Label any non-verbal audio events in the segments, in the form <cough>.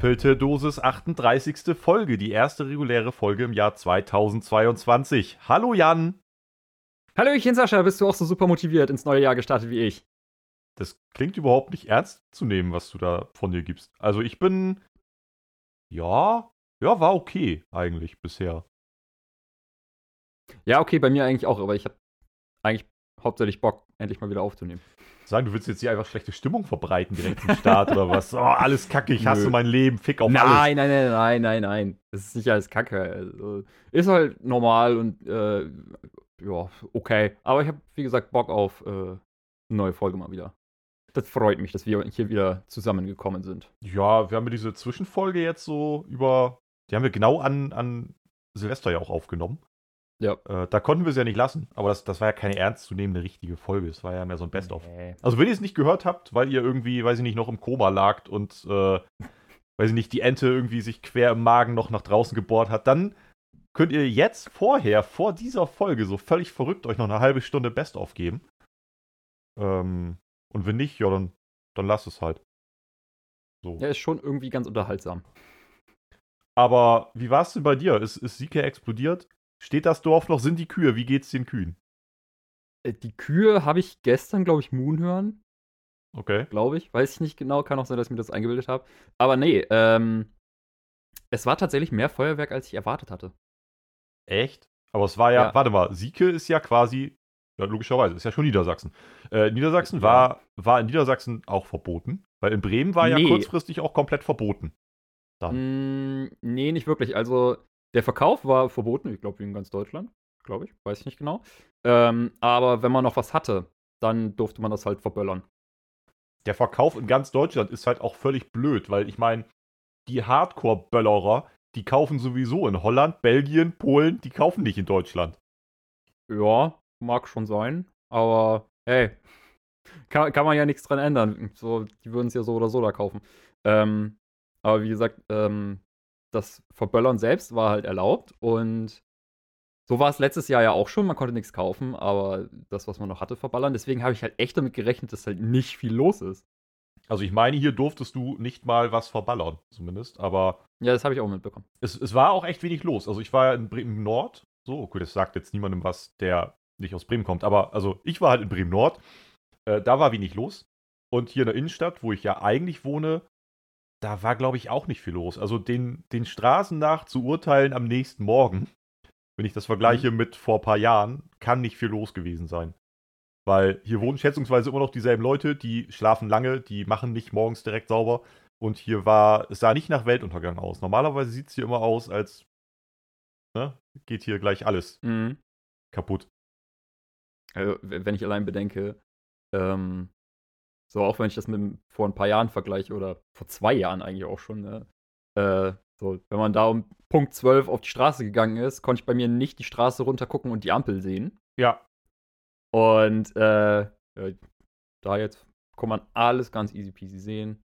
Doppelte Dosis 38. Folge, die erste reguläre Folge im Jahr 2022. Hallo Jan. Hallöchen Sascha, bist du auch so super motiviert ins neue Jahr gestartet wie ich? Das klingt überhaupt nicht ernst zu nehmen, was du da von dir gibst. Also ich bin. Ja, ja, war okay eigentlich bisher. Ja, okay, bei mir eigentlich auch, aber ich habe eigentlich hauptsächlich Bock, endlich mal wieder aufzunehmen. Sagen, du willst jetzt hier einfach schlechte Stimmung verbreiten direkt zum Start oder was? Oh, alles kacke, ich hasse Nö. mein Leben, fick auf nein, alles. nein, nein, nein, nein, nein. Das ist nicht alles Kacke. Also, ist halt normal und äh, ja, okay. Aber ich habe, wie gesagt, Bock auf äh, eine neue Folge mal wieder. Das freut mich, dass wir hier wieder zusammengekommen sind. Ja, wir haben ja diese Zwischenfolge jetzt so über. Die haben wir genau an, an Silvester ja auch aufgenommen. Ja. Äh, da konnten wir es ja nicht lassen, aber das, das war ja keine ernstzunehmende richtige Folge. Es war ja mehr so ein Best-of. Nee. Also, wenn ihr es nicht gehört habt, weil ihr irgendwie, weiß ich nicht, noch im Koma lagt und, äh, weiß ich nicht, die Ente irgendwie sich quer im Magen noch nach draußen gebohrt hat, dann könnt ihr jetzt vorher, vor dieser Folge, so völlig verrückt euch noch eine halbe Stunde Best-of geben. Ähm, und wenn nicht, ja, dann, dann lasst es halt. So. Ja, ist schon irgendwie ganz unterhaltsam. Aber wie war es denn bei dir? Ist, ist Sike explodiert? Steht das Dorf noch? Sind die Kühe? Wie geht's den Kühen? Äh, Die Kühe habe ich gestern, glaube ich, Moon hören. Okay. glaube ich. Weiß ich nicht genau, kann auch sein, dass ich mir das eingebildet habe. Aber nee, ähm, es war tatsächlich mehr Feuerwerk, als ich erwartet hatte. Echt? Aber es war ja, Ja. warte mal, Sieke ist ja quasi, ja, logischerweise, ist ja schon Niedersachsen. Äh, Niedersachsen Ja. war, war in Niedersachsen auch verboten, weil in Bremen war ja Nee. kurzfristig auch komplett verboten. Dann. Mm, nee, nicht wirklich. Also, der Verkauf war verboten, ich glaube, wie in ganz Deutschland. Glaube ich, weiß ich nicht genau. Ähm, aber wenn man noch was hatte, dann durfte man das halt verböllern. Der Verkauf in ganz Deutschland ist halt auch völlig blöd, weil ich meine, die Hardcore-Böllerer, die kaufen sowieso in Holland, Belgien, Polen, die kaufen nicht in Deutschland. Ja, mag schon sein, aber hey, <laughs> kann, kann man ja nichts dran ändern. So, die würden es ja so oder so da kaufen. Ähm, aber wie gesagt, ähm, das Verböllern selbst war halt erlaubt und so war es letztes Jahr ja auch schon. Man konnte nichts kaufen, aber das, was man noch hatte, verballern. Deswegen habe ich halt echt damit gerechnet, dass halt nicht viel los ist. Also ich meine, hier durftest du nicht mal was verballern, zumindest, aber Ja, das habe ich auch mitbekommen. es, es war auch echt wenig los. Also ich war ja in Bremen Nord. So, okay, das sagt jetzt niemandem was, der nicht aus Bremen kommt. Aber also ich war halt in Bremen Nord. Äh, da war wenig los. Und hier in der Innenstadt, wo ich ja eigentlich wohne, da war, glaube ich, auch nicht viel los. Also den, den Straßen nach zu urteilen am nächsten Morgen, wenn ich das vergleiche mit vor ein paar Jahren, kann nicht viel los gewesen sein. Weil hier wohnen schätzungsweise immer noch dieselben Leute, die schlafen lange, die machen nicht morgens direkt sauber. Und hier war, es sah nicht nach Weltuntergang aus. Normalerweise sieht es hier immer aus, als ne, geht hier gleich alles Mhm. kaputt. Also, wenn ich allein bedenke, ähm, so auch wenn ich das mit dem- vor ein paar Jahren vergleiche oder vor zwei Jahren eigentlich auch schon, ne? äh, so, wenn man da um Punkt 12 auf die Straße gegangen ist, konnte ich bei mir nicht die Straße runtergucken und die Ampel sehen. Ja, Und äh, ja, da jetzt kann man alles ganz easy peasy sehen.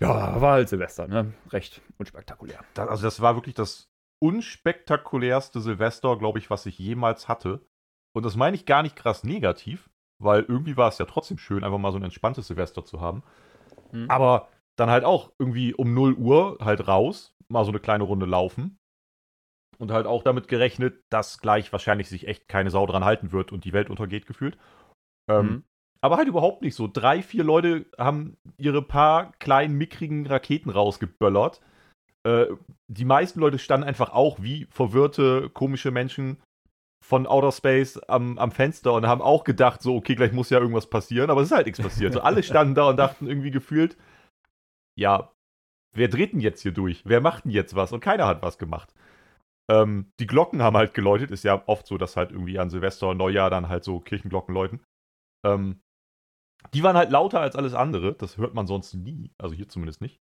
Ja, war halt Silvester, ne? Recht unspektakulär. da, also das war wirklich das unspektakulärste Silvester, glaube ich, was ich jemals hatte. Und das meine ich gar nicht krass negativ, weil irgendwie war es ja trotzdem schön, einfach mal so ein entspanntes Silvester zu haben. Hm. Aber dann halt auch irgendwie um 0 Uhr halt raus, mal so eine kleine Runde laufen. Und halt auch damit gerechnet, dass gleich wahrscheinlich sich echt keine Sau dran halten wird und die Welt untergeht gefühlt. Ähm, Mhm. Aber halt überhaupt nicht so. Drei, vier Leute haben ihre paar kleinen, mickrigen Raketen rausgeböllert. Äh, die meisten Leute standen einfach auch wie verwirrte, komische Menschen von Outer Space am, am Fenster und haben auch gedacht, so, okay, gleich muss ja irgendwas passieren, aber es ist halt nichts passiert. So, alle standen da und dachten irgendwie gefühlt, ja, wer dreht denn jetzt hier durch? Wer macht denn jetzt was? Und keiner hat was gemacht. Ähm, die Glocken haben halt geläutet. Ist ja oft so, dass halt irgendwie an Silvester und Neujahr dann halt so Kirchenglocken läuten. Ähm, die waren halt lauter als alles andere. Das hört man sonst nie. Also hier zumindest nicht.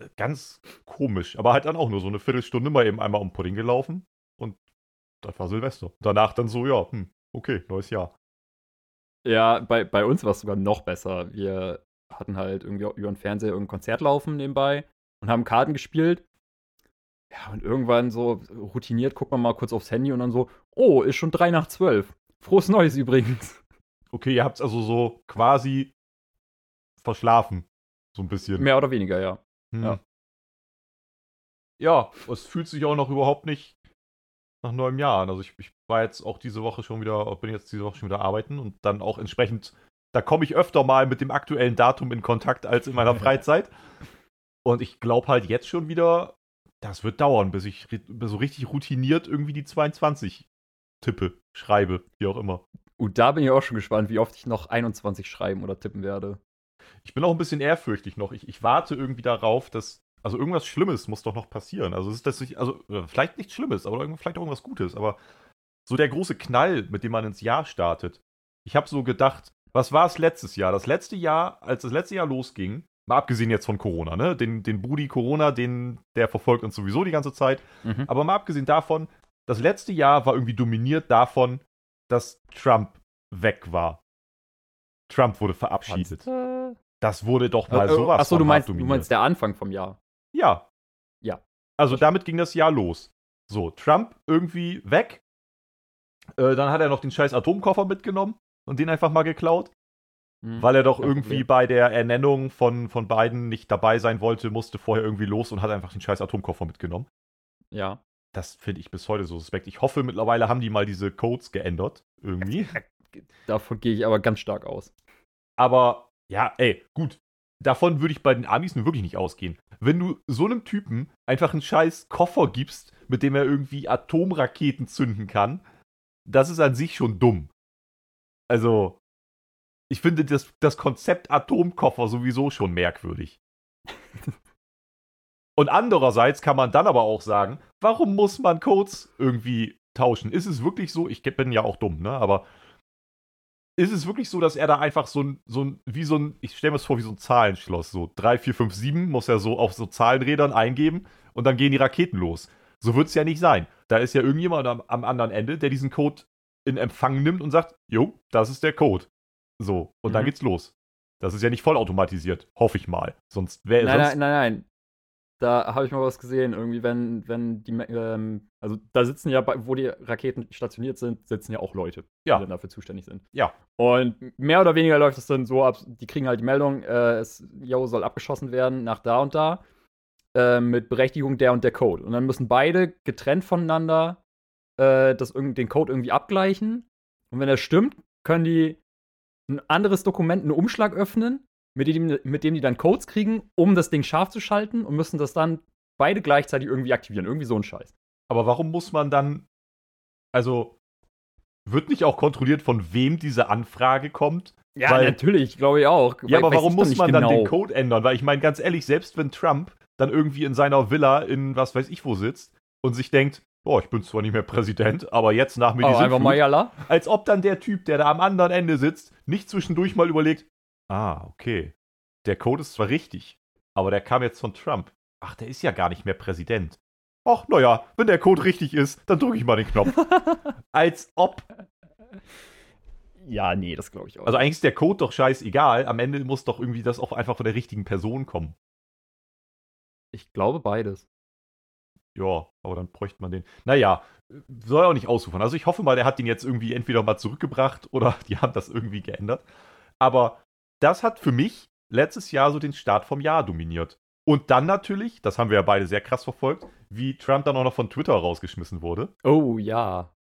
Äh, Ganz komisch. Aber halt dann auch nur so eine Viertelstunde mal eben einmal um Pudding gelaufen. Das war Silvester. Danach dann so, ja, hm, okay, neues Jahr. Ja, bei, bei uns war es sogar noch besser. Wir hatten halt irgendwie über den Fernseher irgendein Konzert laufen nebenbei und haben Karten gespielt. Ja, und irgendwann so routiniert guckt man mal kurz aufs Handy und dann so, oh, ist schon drei nach zwölf. Frohes Neues übrigens. <laughs> Okay, ihr habt es also so quasi verschlafen. So ein bisschen. Mehr oder weniger, ja. Hm. ja. Ja, es fühlt sich auch noch überhaupt nicht nach neuem Jahr an. Also ich, ich war jetzt auch diese Woche schon wieder, bin jetzt diese Woche schon wieder arbeiten und dann auch entsprechend, da komme ich öfter mal mit dem aktuellen Datum in Kontakt als in meiner <laughs> Freizeit. Und ich glaube halt jetzt schon wieder, das wird dauern, bis ich so richtig routiniert irgendwie die 22 tippe, schreibe, wie auch immer. Und da bin ich auch schon gespannt, wie oft ich noch 21 schreiben oder tippen werde. Ich bin auch ein bisschen ehrfürchtig noch. Ich, ich warte irgendwie darauf, dass. Also irgendwas Schlimmes muss doch noch passieren. Also ist das nicht, also äh, vielleicht nichts Schlimmes, aber vielleicht auch irgendwas Gutes. Aber so der große Knall, mit dem man ins Jahr startet. Ich habe so gedacht, was war es letztes Jahr? Das letzte Jahr, als das letzte Jahr losging, mal abgesehen jetzt von Corona, ne? Den, den Budi Corona, den, der verfolgt uns sowieso die ganze Zeit. Mhm. Aber mal abgesehen davon, das letzte Jahr war irgendwie dominiert davon, dass Trump weg war. Trump wurde verabschiedet. Äh, Das wurde doch mal äh, sowas Achso, du meinst, du meinst der Anfang vom Jahr. Ja. Ja. Also damit ging das Jahr los. So, Trump irgendwie weg. Äh, dann hat er noch den scheiß Atomkoffer mitgenommen und den einfach mal geklaut, Mhm. weil er doch irgendwie bei der Ernennung von, von Biden nicht dabei sein wollte, musste vorher irgendwie los und hat einfach den scheiß Atomkoffer mitgenommen. Ja. Das finde ich bis heute so suspekt. Ich hoffe, mittlerweile haben die mal diese Codes geändert. Irgendwie. <laughs> Davon gehe ich aber ganz stark aus. Aber ja, ey, gut. Davon würde ich bei den Amis nun wirklich nicht ausgehen. Wenn du so einem Typen einfach einen scheiß Koffer gibst, mit dem er irgendwie Atomraketen zünden kann, das ist an sich schon dumm. Also, ich finde das, das Konzept Atomkoffer sowieso schon merkwürdig. <laughs> Und andererseits kann man dann aber auch sagen, warum muss man Codes irgendwie tauschen? Ist es wirklich so, ich bin ja auch dumm, ne, aber ist es wirklich so, dass er da einfach so ein, so ein wie so ein, ich stelle mir das vor, wie so ein Zahlenschloss, so 3, 4, 5, 7 muss er so auf so Zahlenrädern eingeben und dann gehen die Raketen los. So wird es ja nicht sein. Da ist ja irgendjemand am, am anderen Ende, der diesen Code in Empfang nimmt und sagt, jo, das ist der Code. So, und dann Mhm. geht's los. Das ist ja nicht vollautomatisiert, hoffe ich mal. Sonst wäre Nein, sonst, nein, nein, nein. Da habe ich mal was gesehen. Irgendwie, wenn, wenn die, ähm, also da sitzen ja, wo die Raketen stationiert sind, sitzen ja auch Leute, Ja. die dann dafür zuständig sind. Ja. Und mehr oder weniger läuft es dann so ab, die kriegen halt die Meldung, äh, es yo, soll abgeschossen werden nach da und da, äh, mit Berechtigung der und der Code. Und dann müssen beide getrennt voneinander äh, das, den Code irgendwie abgleichen. Und wenn er stimmt, können die ein anderes Dokument, einen Umschlag öffnen, mit dem, mit dem die dann Codes kriegen, um das Ding scharf zu schalten und müssen das dann beide gleichzeitig irgendwie aktivieren. Irgendwie so ein Scheiß. aber warum muss man dann, also, wird nicht auch kontrolliert, von wem diese Anfrage kommt? Ja, Weil- natürlich, glaube ich auch. Ja, aber warum muss man dann genau. den Code ändern? Weil ich meine, ganz ehrlich, selbst wenn Trump dann irgendwie in seiner Villa in was weiß ich wo sitzt und sich denkt, boah, ich bin zwar nicht mehr Präsident, aber jetzt nach mir die Aber einfach mal Sintflut, Jalla. als ob dann der Typ, der da am anderen Ende sitzt, nicht zwischendurch mal überlegt, ah, okay, der Code ist zwar richtig, aber der kam jetzt von Trump. Ach, der ist ja gar nicht mehr Präsident. Ach, naja, wenn der Code richtig ist, dann drücke ich mal den Knopf. <laughs> Als ob. Ja, nee, das glaube ich auch. Also eigentlich ist der Code doch scheißegal. Am Ende muss doch irgendwie das auch einfach von der richtigen Person kommen. ich glaube beides. Ja, aber dann bräuchte man den. Naja, soll auch nicht ausufern. Also ich hoffe mal, der hat den jetzt irgendwie entweder mal zurückgebracht oder <laughs> die haben das irgendwie geändert. Aber das hat für mich letztes Jahr so den Start vom Jahr dominiert. Und dann natürlich, das haben wir ja beide sehr krass verfolgt, wie Trump dann auch noch von Twitter rausgeschmissen wurde. Oh ja.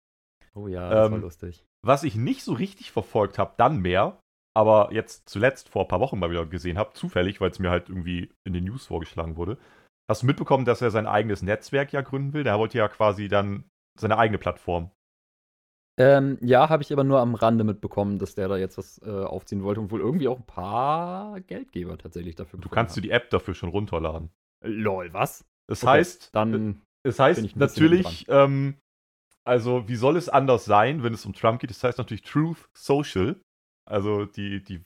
Oh ja, das war Ähm, lustig. Was ich nicht so richtig verfolgt habe, dann mehr, aber jetzt zuletzt vor ein paar Wochen mal wieder gesehen habe, zufällig, weil es mir halt irgendwie in den News vorgeschlagen wurde. Hast du mitbekommen, dass er sein eigenes Netzwerk ja gründen will? Der wollte ja quasi dann seine eigene Plattform. Ähm, ja, habe ich aber nur am Rande mitbekommen, dass der da jetzt was äh, aufziehen wollte und wohl irgendwie auch ein paar Geldgeber tatsächlich dafür Du kannst dir die App dafür schon runterladen. Lol, was? Das Okay, heißt, Dann. es bin heißt natürlich, ähm, also wie soll es anders sein, wenn es um Trump geht? Das heißt natürlich Truth Social, also die, die,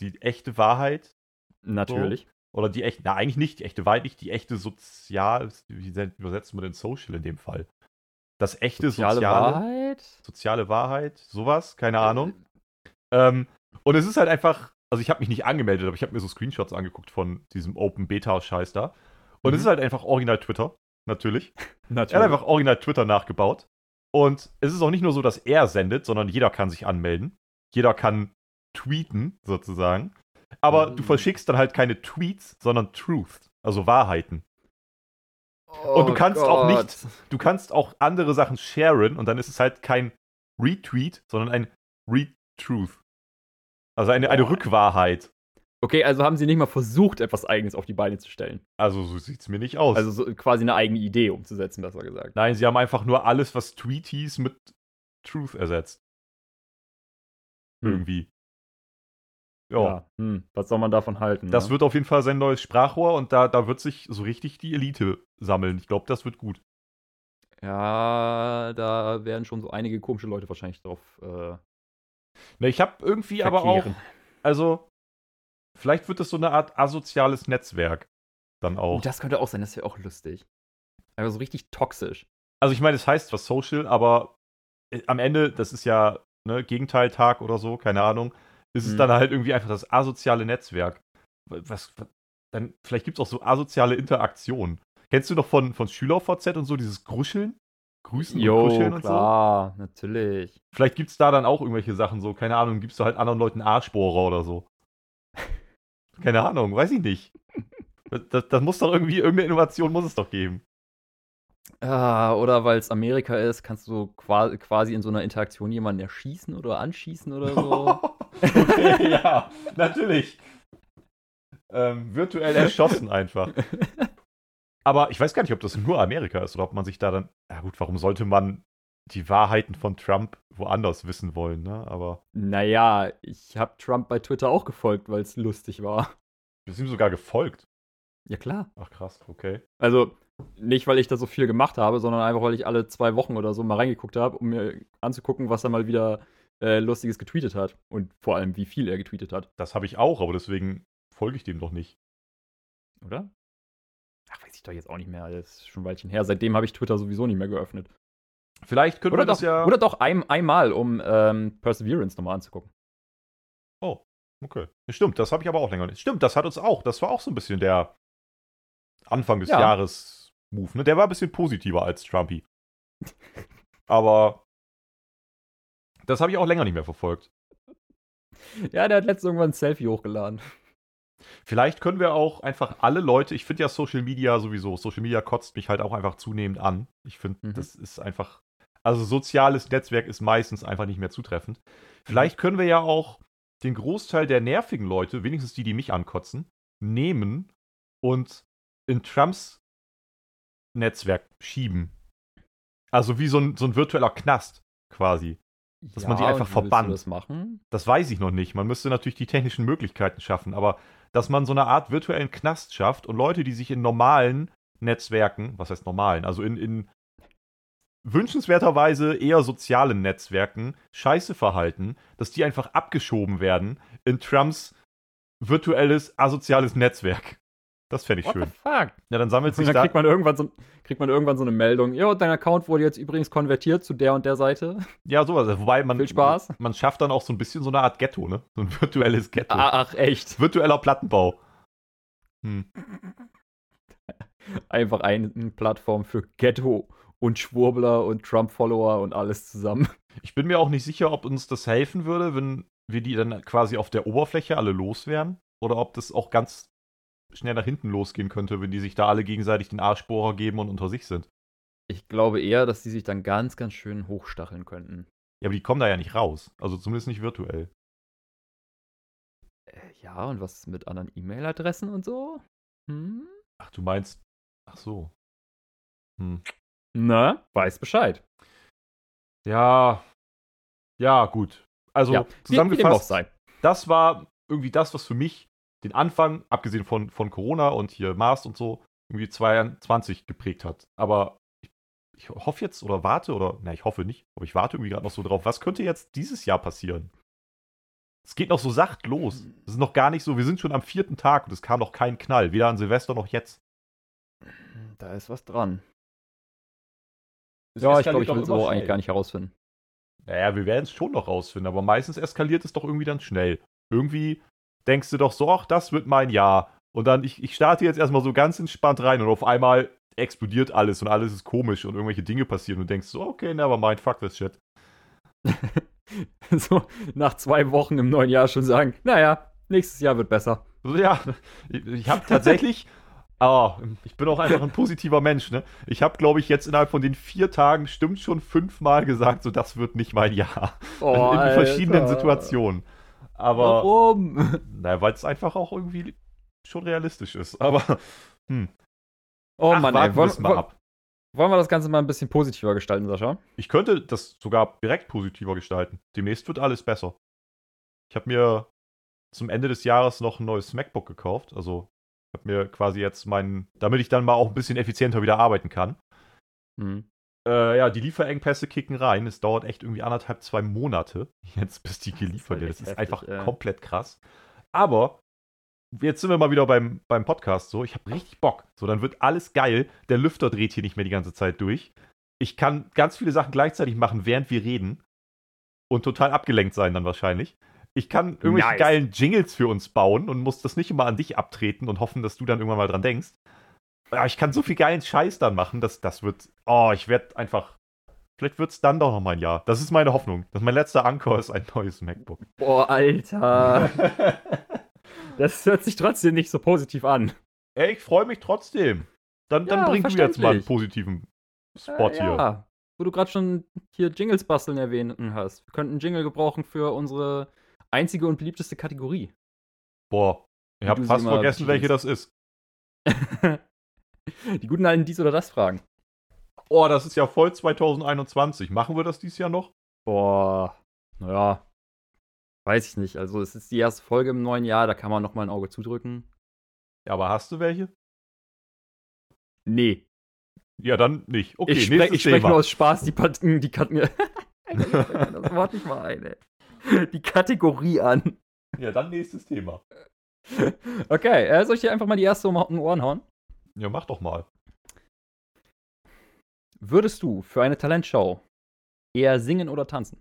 die echte Wahrheit Natürlich. Oder die echte, na eigentlich nicht die echte Wahrheit, nicht die echte Sozial, wie se- übersetzt man denn Social in dem Fall? Das echte Soziale soziale, Wahrheit? Soziale Wahrheit, sowas, keine Ahnung. Ähm, und es ist halt einfach, also ich habe mich nicht angemeldet, aber ich habe mir so Screenshots angeguckt von diesem Open Beta Scheiß da. Und es Mhm. ist halt einfach original Twitter, natürlich. Natürlich. <laughs> Er hat einfach original Twitter nachgebaut. Und es ist auch nicht nur so, dass er sendet, sondern jeder kann sich anmelden. Jeder kann tweeten, sozusagen. Aber Mhm. du verschickst dann halt keine Tweets, sondern Truth, also Wahrheiten. Und du kannst auch nicht- Du kannst auch andere Sachen sharen und dann ist es halt kein Retweet, sondern ein Retruth. Also eine, eine. Rückwahrheit. Okay, also haben sie nicht mal versucht, etwas Eigenes auf die Beine zu stellen. Also so sieht es mir nicht aus. Also so quasi eine eigene Idee umzusetzen, besser gesagt. Nein, sie haben einfach nur alles, was Tweet hieß, mit Truth ersetzt. Hm. Irgendwie. Ja. Ja, hm, was soll man davon halten? Das ne? wird auf jeden Fall sein neues Sprachrohr und da, da wird sich so richtig die Elite sammeln. Ich glaube, das wird gut. Ja, da werden schon so einige komische Leute wahrscheinlich drauf äh, Ne, ich habe irgendwie aber auch, verkehren. also, vielleicht wird es so eine Art asoziales Netzwerk dann Oh, auch. das könnte auch sein, das wäre auch lustig. Aber so richtig toxisch. Also ich meine, es heißt was Social, aber äh, am Ende, das ist ja ne, Gegenteiltag oder so, keine Ahnung, ist es Mhm. dann halt irgendwie einfach das asoziale Netzwerk. Was, was dann, vielleicht gibt es auch so asoziale Interaktionen. Kennst du noch von, von SchülerVZ und so, dieses Gruscheln? Grüßen und Jo, Kuscheln und so? klar, natürlich. Vielleicht gibt es da dann auch irgendwelche Sachen so, keine Ahnung, gibst du halt anderen Leuten Arschbohrer oder so. <laughs> keine Ahnung, weiß ich nicht. Das, das, das muss doch irgendwie, irgendeine Innovation muss es doch geben. Ah, oder weil es Amerika ist, kannst du qua- quasi in so einer Interaktion jemanden erschießen oder anschießen oder so. <laughs> okay, <laughs> ja, natürlich. Ähm, virtuell erschossen einfach. Aber ich weiß gar nicht, ob das nur Amerika ist oder ob man sich da dann. Ja, gut, warum sollte man die Wahrheiten von Trump woanders wissen wollen, ne? Aber naja, ich habe Trump bei Twitter auch gefolgt, weil es lustig war. wir sind ihm sogar gefolgt. Ja, klar. Ach krass, okay. Also, nicht, weil ich da so viel gemacht habe, sondern einfach, weil ich alle zwei Wochen oder so mal reingeguckt habe, um mir anzugucken, was er mal wieder äh, Lustiges getweetet hat. Und vor allem, wie viel er getweetet hat. Das habe ich auch, aber deswegen folge ich dem doch nicht. Oder? Ach, weiß ich doch jetzt auch nicht mehr. Das ist schon ein Weilchen her. Seitdem habe ich Twitter sowieso nicht mehr geöffnet. Vielleicht können Oder wir doch, das ja. oder doch ein, einmal, um ähm, Perseverance nochmal anzugucken. Oh, okay. Stimmt, das habe ich aber auch länger nicht. Stimmt, das hat uns auch. Das war auch so ein bisschen der Anfang des Ja. Jahres Move. Ne? Der war ein bisschen positiver als Trumpy. aber das habe ich auch länger nicht mehr verfolgt. Ja, der hat letztens irgendwann ein Selfie hochgeladen. Vielleicht können wir auch einfach alle Leute, ich finde ja Social Media sowieso, Social Media kotzt mich halt auch einfach zunehmend an. Ich finde, Mhm. das ist einfach, also soziales Netzwerk ist meistens einfach nicht mehr zutreffend. Vielleicht können wir ja auch den Großteil der nervigen Leute, wenigstens die, die mich ankotzen, nehmen und in Trumps Netzwerk schieben. Also wie so ein, so ein virtueller Knast quasi. Dass man die einfach verbannt. das machen? Das weiß ich noch nicht. Man müsste natürlich die technischen Möglichkeiten schaffen, aber dass man so eine Art virtuellen Knast schafft und Leute, die sich in normalen Netzwerken, was heißt normalen, also in, in wünschenswerterweise eher sozialen Netzwerken scheiße verhalten, dass die einfach abgeschoben werden in Trumps virtuelles asoziales Netzwerk. Das fände ich What schön. the fuck? Ja, dann sammelt Und sich dann da. kriegt man, irgendwann so, kriegt man irgendwann so eine Meldung. Ja, dein Account wurde jetzt übrigens konvertiert zu der und der Seite. Ja, sowas. Wobei man. Viel Spaß. Man schafft dann auch so ein bisschen so eine Art Ghetto, ne? So ein virtuelles Ghetto. Ach, echt. Virtueller Plattenbau. Hm. <laughs> Einfach eine Plattform für Ghetto und Schwurbler und Trump-Follower und alles zusammen. Ich bin mir auch nicht sicher, ob uns das helfen würde, wenn wir die dann quasi auf der Oberfläche alle loswerden. Oder ob das auch ganz schnell nach hinten losgehen könnte, wenn die sich da alle gegenseitig den Arschbohrer geben und unter sich sind. Ich glaube eher, dass die sich dann ganz, ganz schön hochstacheln könnten. Ja, aber die kommen da ja nicht raus. Also zumindest nicht virtuell. Äh, ja, und was ist mit anderen E-Mail-Adressen und so? Hm? Ach, du meinst. Ach so. Hm. Na, weiß Bescheid. Ja. Ja, gut. Also ja, zusammengefasst, das war irgendwie das, was für mich den Anfang, abgesehen von, von Corona und hier Mars und so, irgendwie 22 geprägt hat. Aber ich, ich hoffe jetzt oder warte oder, na, ich hoffe nicht, aber ich warte irgendwie gerade noch so drauf, was könnte jetzt dieses Jahr passieren? Es geht noch so sacht los. Es ist noch gar nicht so, wir sind schon am vierten Tag und es kam noch kein Knall, weder an Silvester noch jetzt. Da ist was dran. Es ja, ich glaube, ich will es schnell. eigentlich gar nicht herausfinden. Naja, wir werden es schon noch rausfinden, aber meistens eskaliert es doch irgendwie dann schnell. Irgendwie denkst du doch so, ach, das wird mein Jahr. Und dann, ich, ich starte jetzt erstmal so ganz entspannt rein und auf einmal explodiert alles und alles ist komisch und irgendwelche Dinge passieren und du denkst so, okay, never mind, fuck this shit. <laughs> so nach zwei Wochen im neuen Jahr schon sagen, naja, nächstes Jahr wird besser. Ja, ich, ich habe tatsächlich. Oh, <laughs> ich bin auch einfach ein positiver Mensch, ne? Ich habe, glaube ich, jetzt innerhalb von den vier Tagen stimmt schon fünfmal gesagt, so das wird nicht mein Jahr. Oh, in verschiedenen Alter. Situationen. Aber, Warum? <laughs> naja, weil es einfach auch irgendwie schon realistisch ist. Aber, hm. Oh Ach, Mann, ey. Wollen, mal wollen, ab. wollen wir das Ganze mal ein bisschen positiver gestalten, Sascha? Ich könnte das sogar direkt positiver gestalten. Demnächst wird alles besser. Ich habe mir zum Ende des Jahres noch ein neues MacBook gekauft. Also ich habe mir quasi jetzt meinen, damit ich dann mal auch ein bisschen effizienter wieder arbeiten kann. Hm. Äh, ja, die Lieferengpässe kicken rein. Es dauert echt irgendwie anderthalb, zwei Monate jetzt, bis die geliefert echt Das ist einfach ja. komplett krass. Aber jetzt sind wir mal wieder beim, beim Podcast so. Ich habe richtig Bock. So, dann wird alles geil. Der Lüfter dreht hier nicht mehr die ganze Zeit durch. Ich kann ganz viele Sachen gleichzeitig machen, während wir reden. Und total abgelenkt sein dann wahrscheinlich. Ich kann irgendwelche Nice. geilen Jingles für uns bauen und muss das nicht immer an dich abtreten und hoffen, dass du dann irgendwann mal dran denkst. Ja, ich kann so viel geilen Scheiß dann machen, dass das wird. Oh, ich werde einfach. Vielleicht wird es dann doch noch mal ein Jahr. Das ist meine Hoffnung. Dass mein letzter Anker ist ein neues MacBook. <laughs> Boah, Alter. Das hört sich trotzdem nicht so positiv an. Ey, ich freue mich trotzdem. Dann, dann Ja, bring du jetzt mal einen positiven Spot Äh, hier. Ja, wo du gerade schon hier Jingles basteln erwähnt hast. Wir könnten einen Jingle gebrauchen für unsere einzige und beliebteste Kategorie. Boah, ich habe fast vergessen, welche das ist. <laughs> Die guten alten dies oder das Fragen. Oh, das ist ja voll 2021. Machen wir das dieses Jahr noch? Boah, naja, weiß ich nicht. Also es ist die erste Folge im neuen Jahr, da kann man noch mal ein Auge zudrücken. Ja, aber hast du welche? Nee, Ja, dann nicht. Okay, ich spreche sprech nur aus Spaß die, Pat <laughs> die Kat das Wort nicht mal ein, ey. Die Kategorie an. Ja, dann nächstes Thema. <laughs> Okay, äh, soll ich dir einfach mal die erste um die Ohren hauen? Ja, mach doch mal. Würdest du für eine Talentshow eher singen oder tanzen?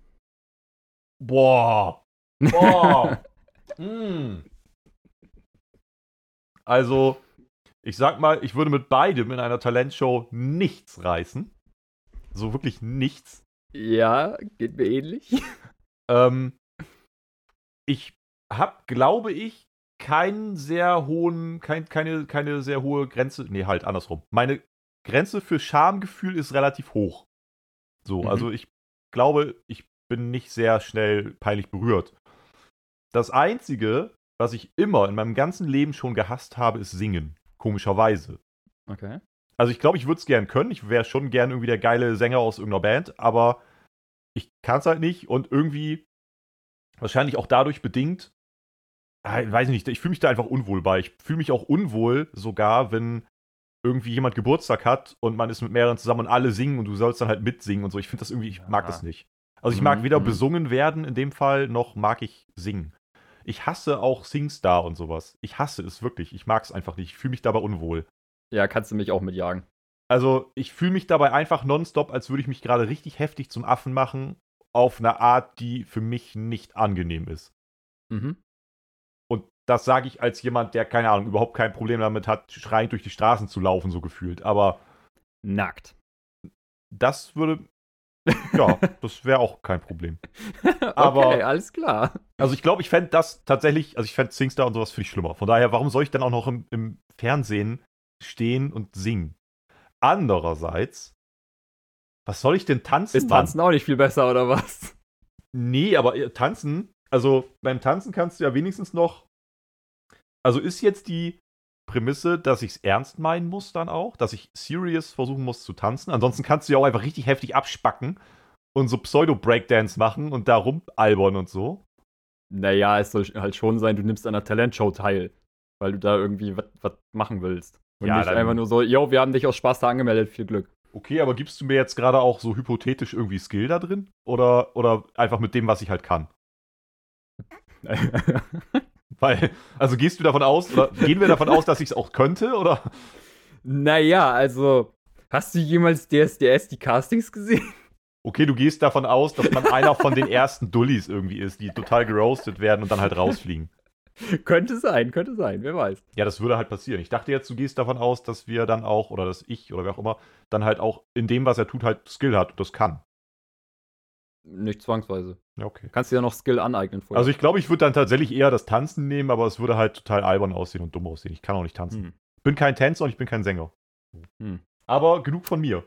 Boah. <laughs> Boah. mm. Also, ich sag mal, ich würde mit beidem in einer Talentshow nichts reißen. So wirklich nichts. Ja, geht mir ähnlich. Ähm, ich habe, glaube ich, keinen sehr hohen, kein, keine, keine sehr hohe Grenze. Nee, halt andersrum. Meine Grenze für Schamgefühl ist relativ hoch. So, Mhm. also ich glaube, ich bin nicht sehr schnell peinlich berührt. Das Einzige, was ich immer in meinem ganzen Leben schon gehasst habe, ist Singen. Komischerweise. Okay. Also ich glaube, ich würde es gern können. Ich wäre schon gern irgendwie der geile Sänger aus irgendeiner Band, aber ich kann es halt nicht und irgendwie wahrscheinlich auch dadurch bedingt, ich weiß nicht, ich fühle mich da einfach unwohl bei. Ich fühle mich auch unwohl sogar, wenn irgendwie jemand Geburtstag hat und man ist mit mehreren zusammen und alle singen und du sollst dann halt mitsingen und so. Ich finde das irgendwie, ich mag Ja. das nicht. Also ich mag Mhm, weder mhm. besungen werden in dem Fall, noch mag ich singen. Ich hasse auch Singstar und sowas. Ich hasse es wirklich. Ich mag es einfach nicht. Ich fühle mich dabei unwohl. Ja, kannst du mich auch mitjagen. Also, ich fühle mich dabei einfach nonstop, als würde ich mich gerade richtig heftig zum Affen machen, auf eine Art, die für mich nicht angenehm ist. Mhm. Das sage ich als jemand, der, keine Ahnung, überhaupt kein Problem damit hat, schreiend durch die Straßen zu laufen, so gefühlt. Aber Nackt. das würde. Ja, <laughs> das wäre auch kein Problem. Aber- okay, alles klar. Also, ich glaube, ich fände das tatsächlich, also ich fände Singstar und sowas viel schlimmer. Von daher, warum soll ich dann auch noch im, im Fernsehen stehen und singen? Andererseits, was soll ich denn tanzen? Ist Mann? Tanzen auch nicht viel besser, oder was? Nee, aber äh, tanzen, also beim Tanzen kannst du ja wenigstens noch. Also ist jetzt die Prämisse, dass ich es ernst meinen muss dann auch, dass ich serious versuchen muss zu tanzen. Ansonsten kannst du ja auch einfach richtig heftig abspacken und so Pseudo-Breakdance machen und da rumalbern und so. Naja, es soll halt schon sein, du nimmst an einer Talentshow teil. Weil du da irgendwie was machen willst. Und Ja, nicht einfach nur so, yo, wir haben dich aus Spaß da angemeldet, viel Glück. Okay, aber gibst du mir jetzt gerade auch so hypothetisch irgendwie Skill da drin? Oder, oder einfach mit dem, was ich halt kann? <laughs> Weil, also gehst du davon aus, oder <laughs> gehen wir davon aus, dass ich es auch könnte, oder? naja, also, hast du jemals DSDS die Castings gesehen? Okay, du gehst davon aus, dass man einer von den ersten Dullis irgendwie ist, die total geroastet werden und dann halt rausfliegen. könnte sein, könnte sein, wer weiß. Ja, das würde halt passieren. Ich dachte jetzt, du gehst davon aus, dass wir dann auch, oder dass ich, oder wer auch immer, dann halt auch in dem, was er tut, halt Skill hat und das kann. Nicht zwangsweise. Ja, okay. Kannst dir ja noch Skill aneignen vorher. Also ich glaube, ich würde dann tatsächlich eher das Tanzen nehmen, aber es würde halt total albern aussehen und dumm aussehen. Ich kann auch nicht tanzen. Hm. Ich bin kein Tänzer und ich bin kein Sänger. Hm. Aber genug von mir.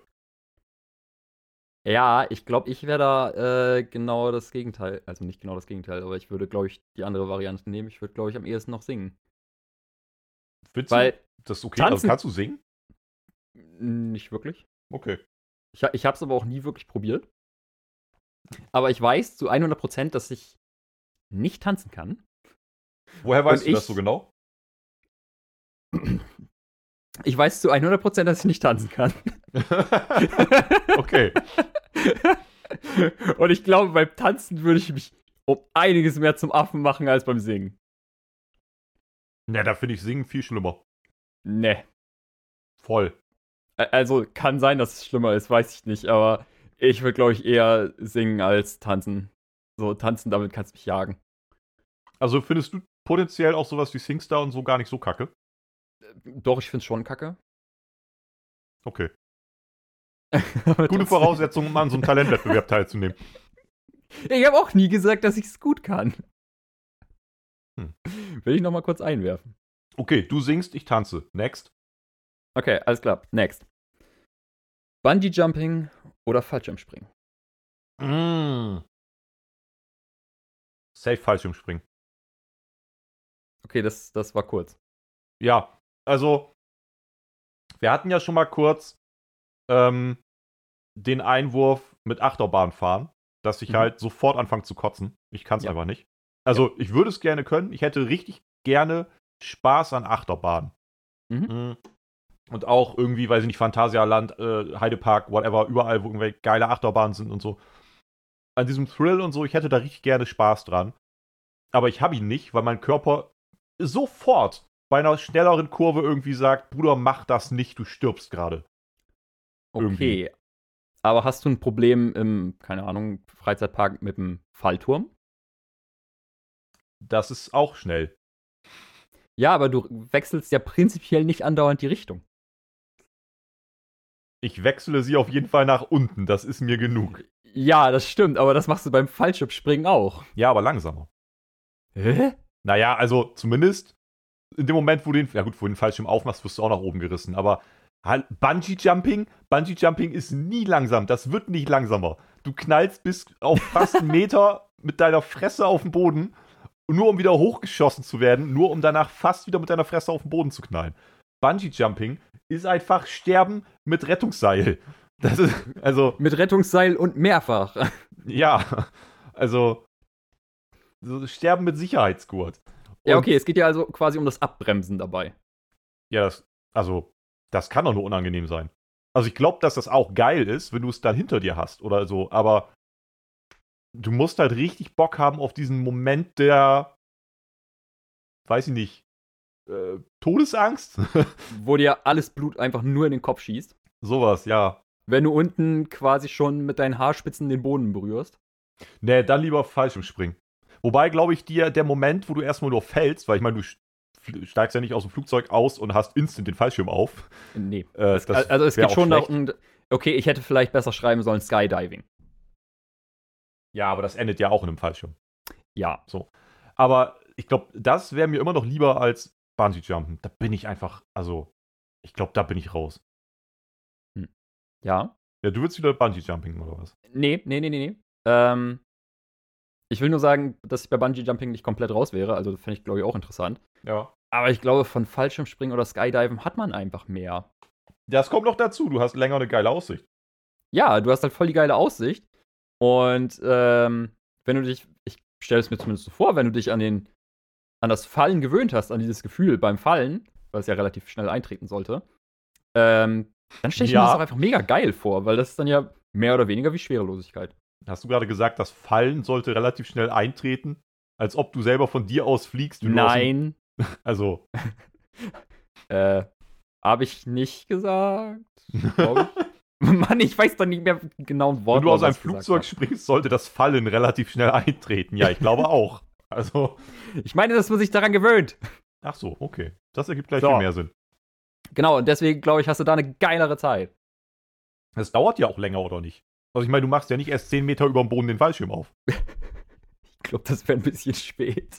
Ja, ich glaube, ich wäre da äh, genau das Gegenteil. Also nicht genau das Gegenteil, aber ich würde, glaube ich, die andere Variante nehmen. Ich würde, glaube ich, am ehesten noch singen. Findest Weil, das ist okay? Also kannst du singen? nicht wirklich. Okay. Ich, ich habe es aber auch nie wirklich probiert. Aber ich weiß zu 100%, dass ich nicht tanzen kann. Woher weißt Und du das so genau? Ich weiß zu 100%, dass ich nicht tanzen kann. <laughs> okay. <laughs> Und ich glaube, beim Tanzen würde ich mich um einiges mehr zum Affen machen als beim Singen. Na, da finde ich Singen viel schlimmer. Ne. Voll. Also kann sein, dass es schlimmer ist, weiß ich nicht, aber ich würde, glaube ich, eher singen als tanzen. So, tanzen, damit kannst du mich jagen. Also findest du potenziell auch sowas wie Singstar und so gar nicht so kacke? Doch, ich finde es schon kacke. Okay. <laughs> Gute Voraussetzung, um an so einem Talentwettbewerb <laughs> teilzunehmen. Ich habe auch nie gesagt, dass ich es gut kann. Hm. Will ich noch mal kurz einwerfen. Okay, du singst, ich tanze. Next. Okay, alles klar. Next. Bungee Jumping oder Fallschirmspringen? Mm. Safe Fallschirmspringen. Okay, das, das war kurz. Ja, also wir hatten ja schon mal kurz ähm, den Einwurf mit Achterbahn fahren, dass ich Mhm. halt sofort anfange zu kotzen. Ich kann es Ja. einfach nicht. Also ich würde es gerne können. Ich hätte richtig gerne Spaß an Achterbahn. Mhm. Und auch irgendwie, weiß ich nicht, Phantasialand, äh, Heidepark, whatever, überall, wo irgendwelche geile Achterbahnen sind und so. An diesem Thrill und so, ich hätte da richtig gerne Spaß dran. Aber ich habe ihn nicht, weil mein Körper sofort bei einer schnelleren Kurve irgendwie sagt, Bruder, mach das nicht, du stirbst gerade. Irgendwie. Okay. Aber hast du ein Problem im, keine Ahnung, Freizeitpark mit dem Fallturm? Das ist auch schnell. Ja, aber du wechselst ja prinzipiell nicht andauernd die Richtung. Ich wechsle sie auf jeden Fall nach unten, das ist mir genug. Ja, das stimmt, aber das machst du beim Fallschirmspringen auch. Ja, aber langsamer. Hä? Naja, also zumindest in dem Moment, wo du den, ja gut, wo du den Fallschirm aufmachst, wirst du auch nach oben gerissen. Aber halt, Bungee Jumping, Bungee Jumping ist nie langsam. Das wird nicht langsamer. Du knallst bis auf fast einen Meter <laughs> mit deiner Fresse auf den Boden, nur um wieder hochgeschossen zu werden, nur um danach fast wieder mit deiner Fresse auf den Boden zu knallen. Bungee Jumping ist einfach Sterben mit Rettungsseil. Das ist, also, Mit Rettungsseil und mehrfach. ja, also, so Sterben mit Sicherheitsgurt. Ja, Und- okay, es geht ja also quasi um das Abbremsen dabei. Ja, das, also, das kann doch nur unangenehm sein. Also, ich glaube, dass das auch geil ist, wenn du es dann hinter dir hast oder so, aber du musst halt richtig Bock haben auf diesen Moment der, weiß ich nicht, äh, Todesangst? <laughs> Wo dir alles Blut einfach nur in den Kopf schießt. Sowas, ja. Wenn du unten quasi schon mit deinen Haarspitzen den Boden berührst. Nee, dann lieber Fallschirmspringen. Wobei, glaube ich, dir der Moment, wo du erstmal nur fällst, weil ich meine, du st- steigst ja nicht aus dem Flugzeug aus und hast instant den Fallschirm auf. Nee. Äh, das also es geht schon schlecht. darum, okay, ich hätte vielleicht besser schreiben sollen Skydiving. Ja, aber das endet ja auch in einem Fallschirm. Ja. Aber ich glaube, das wäre mir immer noch lieber als Bungee-Jumpen. Da bin ich einfach, also, ich glaube, da bin ich raus. Ja. Ja, du willst wieder Bungee-Jumping oder was? Nee, nee, nee, nee, nee. Ähm, ich will nur sagen, dass ich bei Bungee Jumping nicht komplett raus wäre. Also, das fände ich, glaube ich, auch interessant. Ja. Aber ich glaube, von Fallschirmspringen oder Skydiven hat man einfach mehr. Das kommt noch dazu. Du hast länger eine geile Aussicht. Ja, du hast halt voll die geile Aussicht. Und ähm, wenn du dich, ich stelle es mir zumindest so vor, wenn du dich an den, an das Fallen gewöhnt hast, an dieses Gefühl beim Fallen, weil es ja relativ schnell eintreten sollte, ähm, dann stelle ich Ja. mir das auch einfach mega geil vor, weil das ist dann ja mehr oder weniger wie Schwerelosigkeit. Hast du gerade gesagt, das Fallen sollte relativ schnell eintreten? Als ob du selber von dir aus fliegst? aus Nein, <laughs> Also, <laughs> äh, habe ich nicht gesagt. <laughs> Mann, ich weiß doch nicht mehr genau ein Wort. wenn du aus einem Flugzeug springst, sollte das Fallen relativ schnell eintreten. Ja, ich glaube auch. Also. Ich meine, dass man sich daran gewöhnt. ach so, okay. Das ergibt gleich So. viel mehr Sinn. Genau, und deswegen glaube ich, hast du da eine geilere Zeit. Es dauert ja auch länger, oder nicht? Also ich meine, du machst ja nicht erst 10 Meter über dem Boden den Fallschirm auf. <laughs> ich glaube, das wäre ein bisschen spät.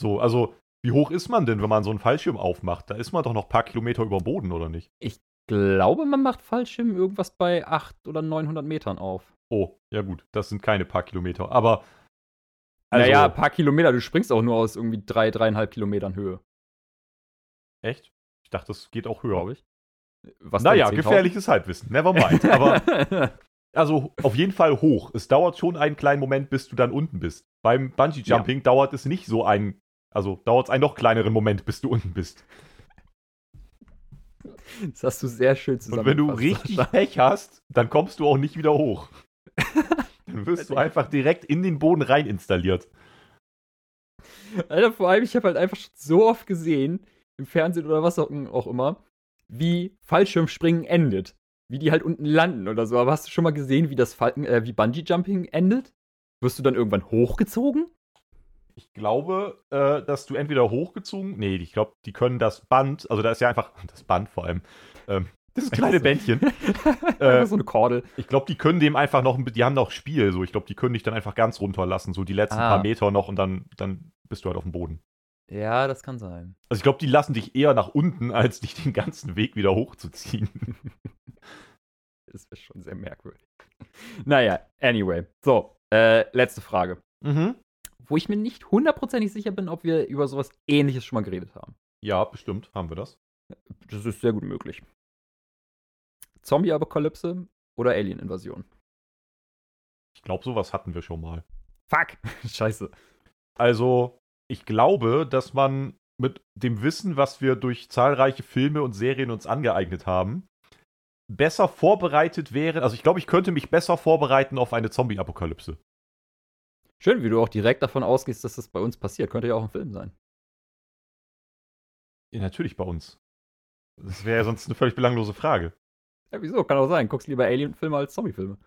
So, also wie hoch ist man denn, wenn man so einen Fallschirm aufmacht? Da ist man doch noch ein paar Kilometer über dem Boden, oder nicht? Ich glaube, man macht Fallschirm irgendwas bei 800 oder 900 Metern auf. Oh, ja gut, das sind keine paar Kilometer. Aber. Also, naja, ein paar Kilometer, du springst auch nur aus irgendwie drei, dreieinhalb Kilometern Höhe. Echt? Ich dachte, das geht auch höher. Glaube ich. Was naja, gefährliches Halbwissen. Never mind. Aber. <laughs> also auf jeden Fall hoch. Es dauert schon einen kleinen Moment, bis du dann unten bist. Beim Bungee Jumping ja. dauert es nicht so einen also dauert es einen noch kleineren Moment, bis du unten bist. Das hast du sehr schön zusammengefasst. Und wenn du richtig Pech hast, dann kommst du auch nicht wieder hoch. <laughs> dann wirst du einfach direkt in den Boden rein installiert. Alter, vor allem, ich habe halt einfach so oft gesehen, im Fernsehen oder was auch immer, wie Fallschirmspringen endet. Wie die halt unten landen oder so. Aber hast du schon mal gesehen, wie das Falken, äh, wie Bungee Jumping endet? Wirst du dann irgendwann hochgezogen? Ich glaube, äh, dass du entweder hochgezogen, nee, ich glaube, die können das Band, also da ist ja einfach, <laughs> das Band vor allem, ähm, das <laughs> kleine Bändchen. <laughs> äh, so eine Kordel. Ich glaube, die können dem einfach noch, die haben noch Spiel, so. Ich glaube, die können dich dann einfach ganz runterlassen, so die letzten ah. paar Meter noch und dann, dann bist du halt auf dem Boden. Ja, das kann sein. Also ich glaube, die lassen dich eher nach unten, als dich den ganzen Weg wieder hochzuziehen. <laughs> das ist schon sehr merkwürdig. Naja, anyway. So, äh, letzte Frage. Mhm wo ich mir nicht hundertprozentig sicher bin, ob wir über sowas ähnliches schon mal geredet haben. Ja, bestimmt haben wir das. Das ist sehr gut möglich. Zombie-Apokalypse oder Alien-Invasion? Ich glaube, sowas hatten wir schon mal. Fuck! <laughs> Scheiße. Also, ich glaube, dass man mit dem Wissen, was wir durch zahlreiche Filme und Serien uns angeeignet haben, besser vorbereitet wäre. Also, ich glaube, ich könnte mich besser vorbereiten auf eine Zombie-Apokalypse. Schön, wie du auch direkt davon ausgehst, dass das bei uns passiert. Könnte ja auch ein Film sein. Ja, natürlich bei uns. Das wäre ja sonst eine völlig belanglose Frage. Ja, wieso? Kann auch sein. Guckst lieber Alien-Filme als Zombie-Filme.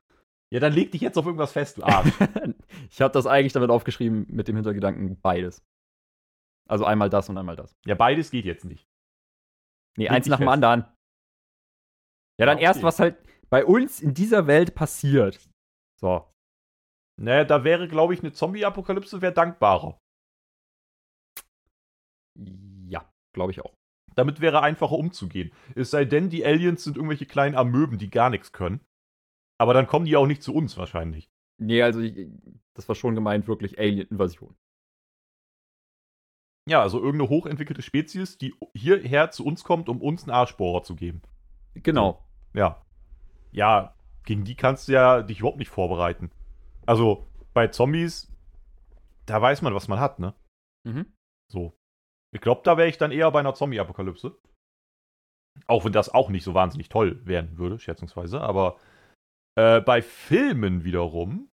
Ja, dann leg dich jetzt auf irgendwas fest, du Arsch. <laughs> ich habe das eigentlich damit aufgeschrieben mit dem Hintergedanken beides. Also einmal das und einmal das. Ja, beides geht jetzt nicht. Nee, leg eins nach fest. dem anderen. Ja, dann okay. erst, was halt bei uns in dieser Welt passiert. So. Naja, da wäre, glaube ich, eine Zombie-Apokalypse wäre dankbarer. Ja, glaube ich auch. Damit wäre einfacher umzugehen. Es sei denn, die Aliens sind irgendwelche kleinen Amöben, die gar nichts können. Aber dann kommen die auch nicht zu uns wahrscheinlich. Nee, also das war schon gemeint, wirklich Alien-Invasion. Ja, also irgendeine hochentwickelte Spezies, die hierher zu uns kommt, um uns einen Arschbohrer zu geben. Genau. Ja. Ja, gegen die kannst du ja dich überhaupt nicht vorbereiten. Also bei Zombies, da weiß man, was man hat, ne? Mhm. So. Ich glaube, da wäre ich dann eher bei einer Zombie-Apokalypse. Auch wenn das auch nicht so wahnsinnig toll werden würde, schätzungsweise. Aber äh, bei Filmen wiederum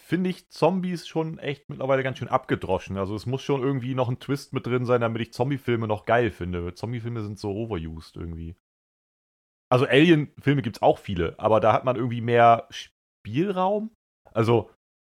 finde ich Zombies schon echt mittlerweile ganz schön abgedroschen. Also es muss schon irgendwie noch ein Twist mit drin sein, damit ich Zombie-Filme noch geil finde. Zombie-Filme sind so overused irgendwie. Also Alien-Filme gibt es auch viele, aber da hat man irgendwie mehr Spielraum. Also,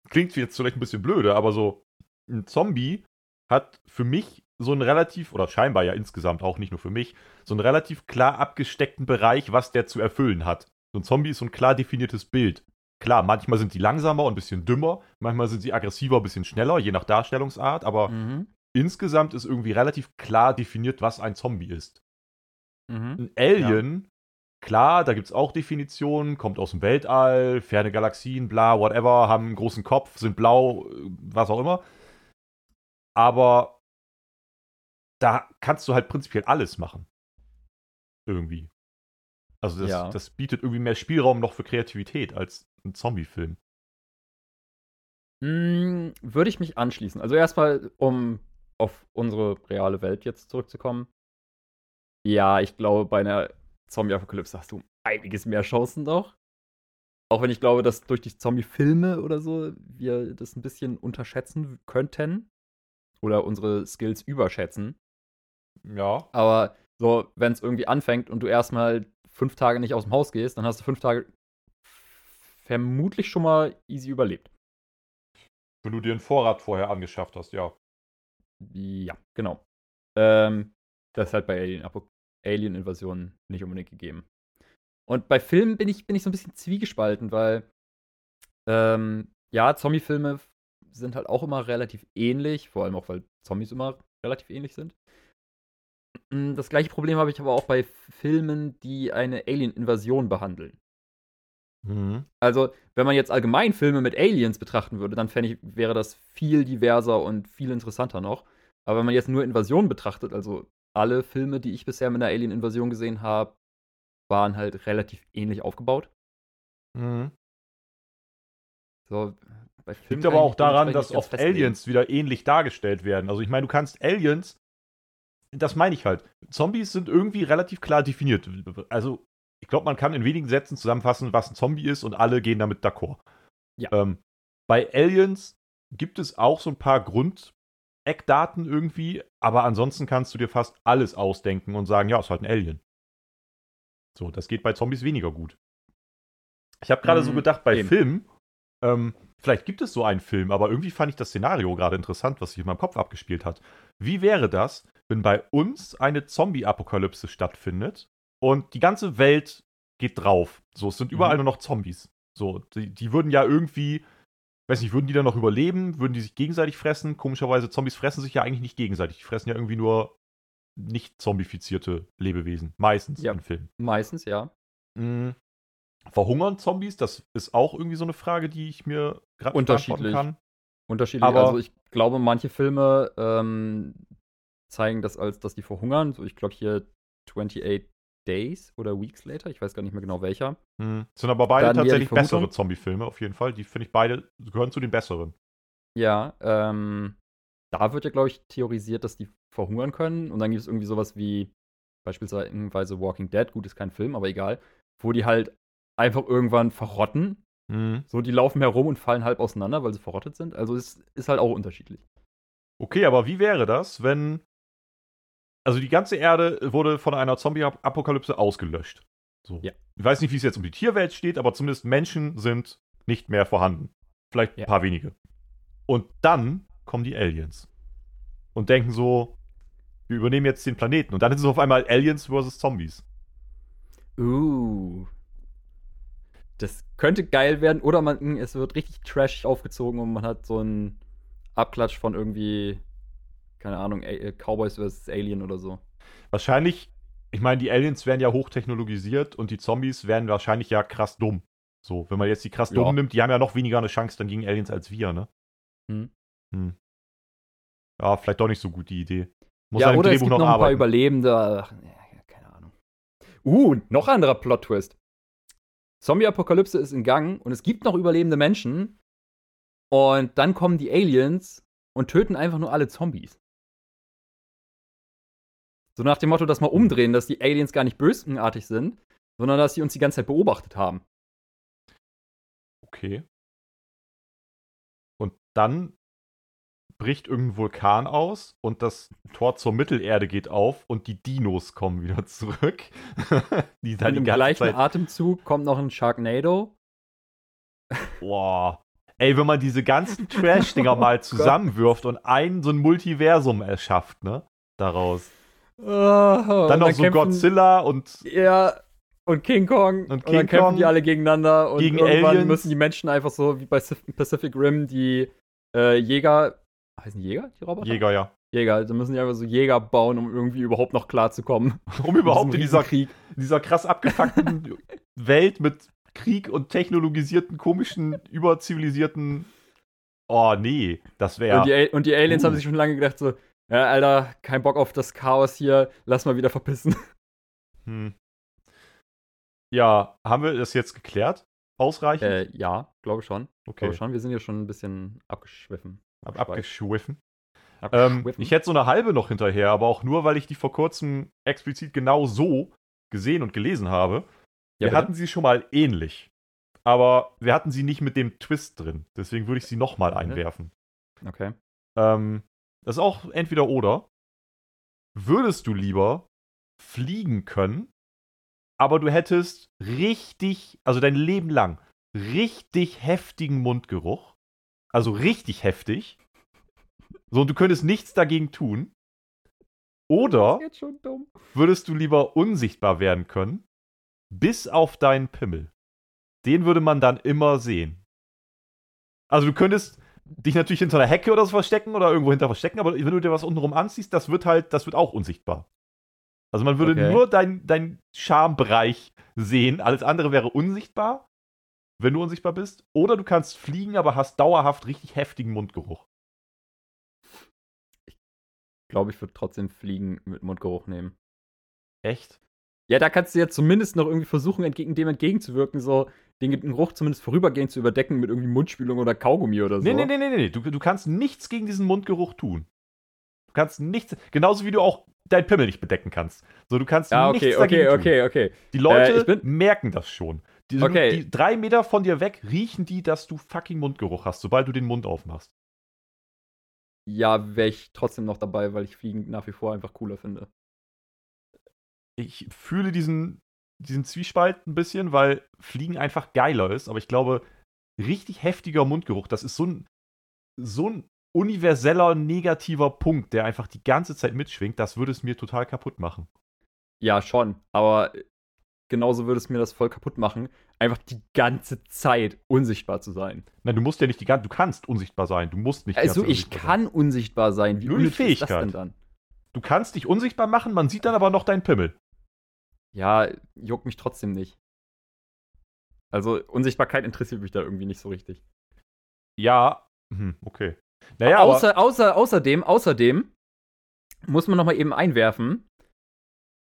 klingt jetzt vielleicht ein bisschen blöde, aber so ein Zombie hat für mich so einen relativ, oder scheinbar ja insgesamt auch nicht nur für mich, so einen relativ klar abgesteckten Bereich, was der zu erfüllen hat. So ein Zombie ist so ein klar definiertes Bild. Klar, manchmal sind die langsamer und ein bisschen dümmer, manchmal sind sie aggressiver, ein bisschen schneller, je nach Darstellungsart, aber mhm. insgesamt ist irgendwie relativ klar definiert, was ein Zombie ist. Mhm. Ein Alien Klar, da gibt es auch Definitionen, kommt aus dem Weltall, ferne Galaxien, bla, whatever, haben einen großen Kopf, sind blau, was auch immer. Aber da kannst du halt prinzipiell alles machen. Irgendwie. Also das, ja. das bietet irgendwie mehr Spielraum noch für Kreativität als ein Zombie-Film. Hm, würde ich mich anschließen. Also erstmal, um auf unsere reale Welt jetzt zurückzukommen. Ja, ich glaube, bei einer Zombie-Apokalypse hast du einiges mehr Chancen doch. Auch wenn ich glaube, dass durch die Zombie-Filme oder so wir das ein bisschen unterschätzen könnten. Oder unsere Skills überschätzen. Ja. Aber so, wenn es irgendwie anfängt und du erstmal fünf Tage nicht aus dem Haus gehst, dann hast du fünf Tage vermutlich schon mal easy überlebt. Wenn du dir einen Vorrat vorher angeschafft hast, ja. Ja, genau. Ähm, das ist halt bei Alien Alien-Invasion nicht unbedingt gegeben. Und bei Filmen bin ich, bin ich so ein bisschen zwiegespalten, weil ähm, ja, Zombie-Filme sind halt auch immer relativ ähnlich, vor allem auch, weil Zombies immer relativ ähnlich sind. Mm, das gleiche Problem habe ich aber auch bei Filmen, die eine Alien-Invasion behandeln. Mhm. Also, wenn man jetzt allgemein Filme mit Aliens betrachten würde, dann fände ich, wäre das viel diverser und viel interessanter noch. Aber wenn man jetzt nur Invasion betrachtet, also alle Filme, die ich bisher mit einer Alien-Invasion gesehen habe, waren halt relativ ähnlich aufgebaut. Mhm. So, bei Filmen Liegt aber auch daran, dass oft. Aliens wieder ähnlich dargestellt werden. Also ich meine, du kannst Aliens, das meine ich halt. Zombies sind irgendwie relativ klar definiert. Also ich glaube, man kann in wenigen Sätzen zusammenfassen, was ein Zombie ist und alle gehen damit d'accord. Ja. Ähm, bei Aliens gibt es auch so ein paar Grundeckdaten irgendwie, aber ansonsten kannst du dir fast alles ausdenken und sagen, ja, ist halt ein Alien. So, das geht bei Zombies weniger gut. Ich habe gerade so Mhm, gedacht, bei eben. Filmen, ähm, vielleicht gibt es so einen Film, aber irgendwie fand ich das Szenario gerade interessant, was sich in meinem Kopf abgespielt hat. Wie wäre das, wenn bei uns eine Zombie-Apokalypse stattfindet und die ganze Welt geht drauf? So, es sind überall Mhm. nur noch Zombies. So, die, die würden ja irgendwie, weiß nicht, würden die dann noch überleben? Würden die sich gegenseitig fressen? Komischerweise, Zombies fressen sich ja eigentlich nicht gegenseitig. Die fressen ja irgendwie nur nicht zombifizierte Lebewesen. Meistens Ja. in Filmen. Meistens, ja. Verhungern Zombies? Das ist auch irgendwie so eine Frage, die ich mir gerade Unterschiedlich. kann. Unterschiedlich. Aber- also ich glaube, manche Filme ähm, zeigen das als, dass die verhungern. So, ich glaube hier 28 Days oder Weeks Later, ich weiß gar nicht mehr genau welcher. Hm. Sind aber beide Dann tatsächlich bessere Zombie-Filme, auf jeden Fall. Die finde ich beide, gehören zu den besseren. Ja, ähm, da wird ja, glaube ich, theorisiert, dass die verhungern können. Und dann gibt es irgendwie sowas wie beispielsweise Walking Dead, gut, ist kein Film, aber egal, wo die halt einfach irgendwann verrotten. Hm. So, die laufen herum und fallen halb auseinander, weil sie verrottet sind. Also es ist halt auch unterschiedlich. Okay, aber wie wäre das, wenn. Also die ganze Erde wurde von einer Zombie-Apokalypse ausgelöscht. So. Ja. Ich weiß nicht, wie es jetzt um die Tierwelt steht, aber zumindest Menschen sind nicht mehr vorhanden. Vielleicht ein Ja. paar wenige. Und dann kommen die Aliens. Und denken so, wir übernehmen jetzt den Planeten. Und dann ist es auf einmal Aliens versus Zombies. Uh. Das könnte geil werden, oder man, es wird richtig trashig aufgezogen und man hat so einen Abklatsch von irgendwie, keine Ahnung, äh, Cowboys vs. Alien oder so. Wahrscheinlich, ich meine, die Aliens werden ja hochtechnologisiert und die Zombies werden wahrscheinlich ja krass dumm. So, wenn man jetzt die krass Ja. dumm nimmt, die haben ja noch weniger eine Chance dann gegen Aliens als wir, ne? Hm. Hm. Ja, vielleicht doch nicht so gut die Idee. Muss ja, oder es Drehbuch gibt noch noch ein paar. Überlebende. Ach, ja, keine Ahnung. Uh, noch anderer Plot-Twist. Zombie-Apokalypse ist in Gang und es gibt noch überlebende Menschen. Und dann kommen die Aliens und töten einfach nur alle Zombies. So nach dem Motto, dass mal umdrehen, dass die Aliens gar nicht bösenartig sind, sondern dass sie uns die ganze Zeit beobachtet haben. Okay. Und dann bricht irgendein Vulkan aus und das Tor zur Mittelerde geht auf und die Dinos kommen wieder <laughs> zurück. die dann Und im gleichen Zeit Atemzug kommt noch ein Sharknado. Boah. Ey, wenn man diese ganzen <laughs> Trash-Dinger mal zusammenwirft und ein so ein Multiversum erschafft, ne? Daraus. Dann noch so Godzilla und Ja, und King Kong. Und, King dann kämpfen Kong die alle gegeneinander. Und gegen irgendwann Aliens. müssen die Menschen einfach so wie bei Pacific Rim die äh, Jäger. Heißen Jäger, die Roboter? Jäger, ja. Jäger. Da müssen die einfach so Jäger bauen, um irgendwie überhaupt noch klarzukommen. Um überhaupt <laughs> in dieser, Krieg. dieser krass abgefuckten <laughs> Welt mit Krieg und technologisierten, komischen, überzivilisierten. Oh, nee, das wäre. Und, und die Aliens Uh. haben sich schon lange gedacht so, ja, Alter, kein Bock auf das Chaos hier, lass mal wieder verpissen. <laughs> Hm. Ja, haben wir das jetzt geklärt? Ausreichend? äh, ja, glaube schon. okay. Glaube schon, wir sind ja schon ein bisschen abgeschwiffen. Ab, abgeschweift. abgeschwiffen. Ähm, ich hätte so eine halbe noch hinterher, aber auch nur, weil ich die vor kurzem explizit genau so gesehen und gelesen habe. Ja, wir bitte? hatten sie schon mal ähnlich. Aber wir hatten sie nicht mit dem Twist drin. Deswegen würde ich sie nochmal einwerfen. Okay. Ähm, das ist auch entweder oder. Würdest du lieber fliegen können, aber du hättest richtig, also dein Leben lang, richtig heftigen Mundgeruch. Also richtig heftig. So, und du könntest nichts dagegen tun. Oder würdest du lieber unsichtbar werden können, bis auf deinen Pimmel. Den würde man dann immer sehen. Also du könntest dich natürlich hinter einer Hecke oder so verstecken oder irgendwo hinter verstecken, aber wenn du dir was untenrum anziehst, das wird halt, das wird auch unsichtbar. Also man würde Okay. nur deinen dein Schambereich sehen, alles andere wäre unsichtbar, wenn du unsichtbar bist. Oder du kannst fliegen, aber hast dauerhaft richtig heftigen Mundgeruch. Ich glaube, ich würde trotzdem Fliegen mit Mundgeruch nehmen. Echt? Ja, da kannst du ja zumindest noch irgendwie versuchen, entgegen dem entgegenzuwirken, so den Geruch zumindest vorübergehend zu überdecken mit irgendwie Mundspülung oder Kaugummi oder so. Nee, nee, nee, nee, nee. Du, du kannst nichts gegen diesen Mundgeruch tun. Du kannst nichts, genauso wie du auch dein Pimmel nicht bedecken kannst. So, du kannst Ja, nichts okay, dagegen okay, tun. okay, okay. Die Leute Äh, merken das schon. Die, Okay. die drei Meter von dir weg riechen die, dass du fucking Mundgeruch hast, sobald du den Mund aufmachst. Ja, wäre ich trotzdem noch dabei, weil ich Fliegen nach wie vor einfach cooler finde. Ich fühle diesen, diesen Zwiespalt ein bisschen, weil Fliegen einfach geiler ist, aber ich glaube, richtig heftiger Mundgeruch, das ist so ein, so ein universeller negativer Punkt, der einfach die ganze Zeit mitschwingt, das würde es mir total kaputt machen. Ja, schon. Aber genauso würde es mir das voll kaputt machen, einfach die ganze Zeit unsichtbar zu sein. Nein, du musst ja nicht die ganze, du kannst unsichtbar sein, du musst nicht Also ich kann unsichtbar sein. Wie Nur die unnötig ist das Fähigkeit. denn dann? Sein. Du kannst dich unsichtbar machen, man sieht dann aber noch deinen Pimmel. Ja, juckt mich trotzdem nicht. Also Unsichtbarkeit interessiert mich da irgendwie nicht so richtig. Ja, hm, okay. Naja, aber, Außer, außer, außerdem, außerdem muss man noch mal eben einwerfen,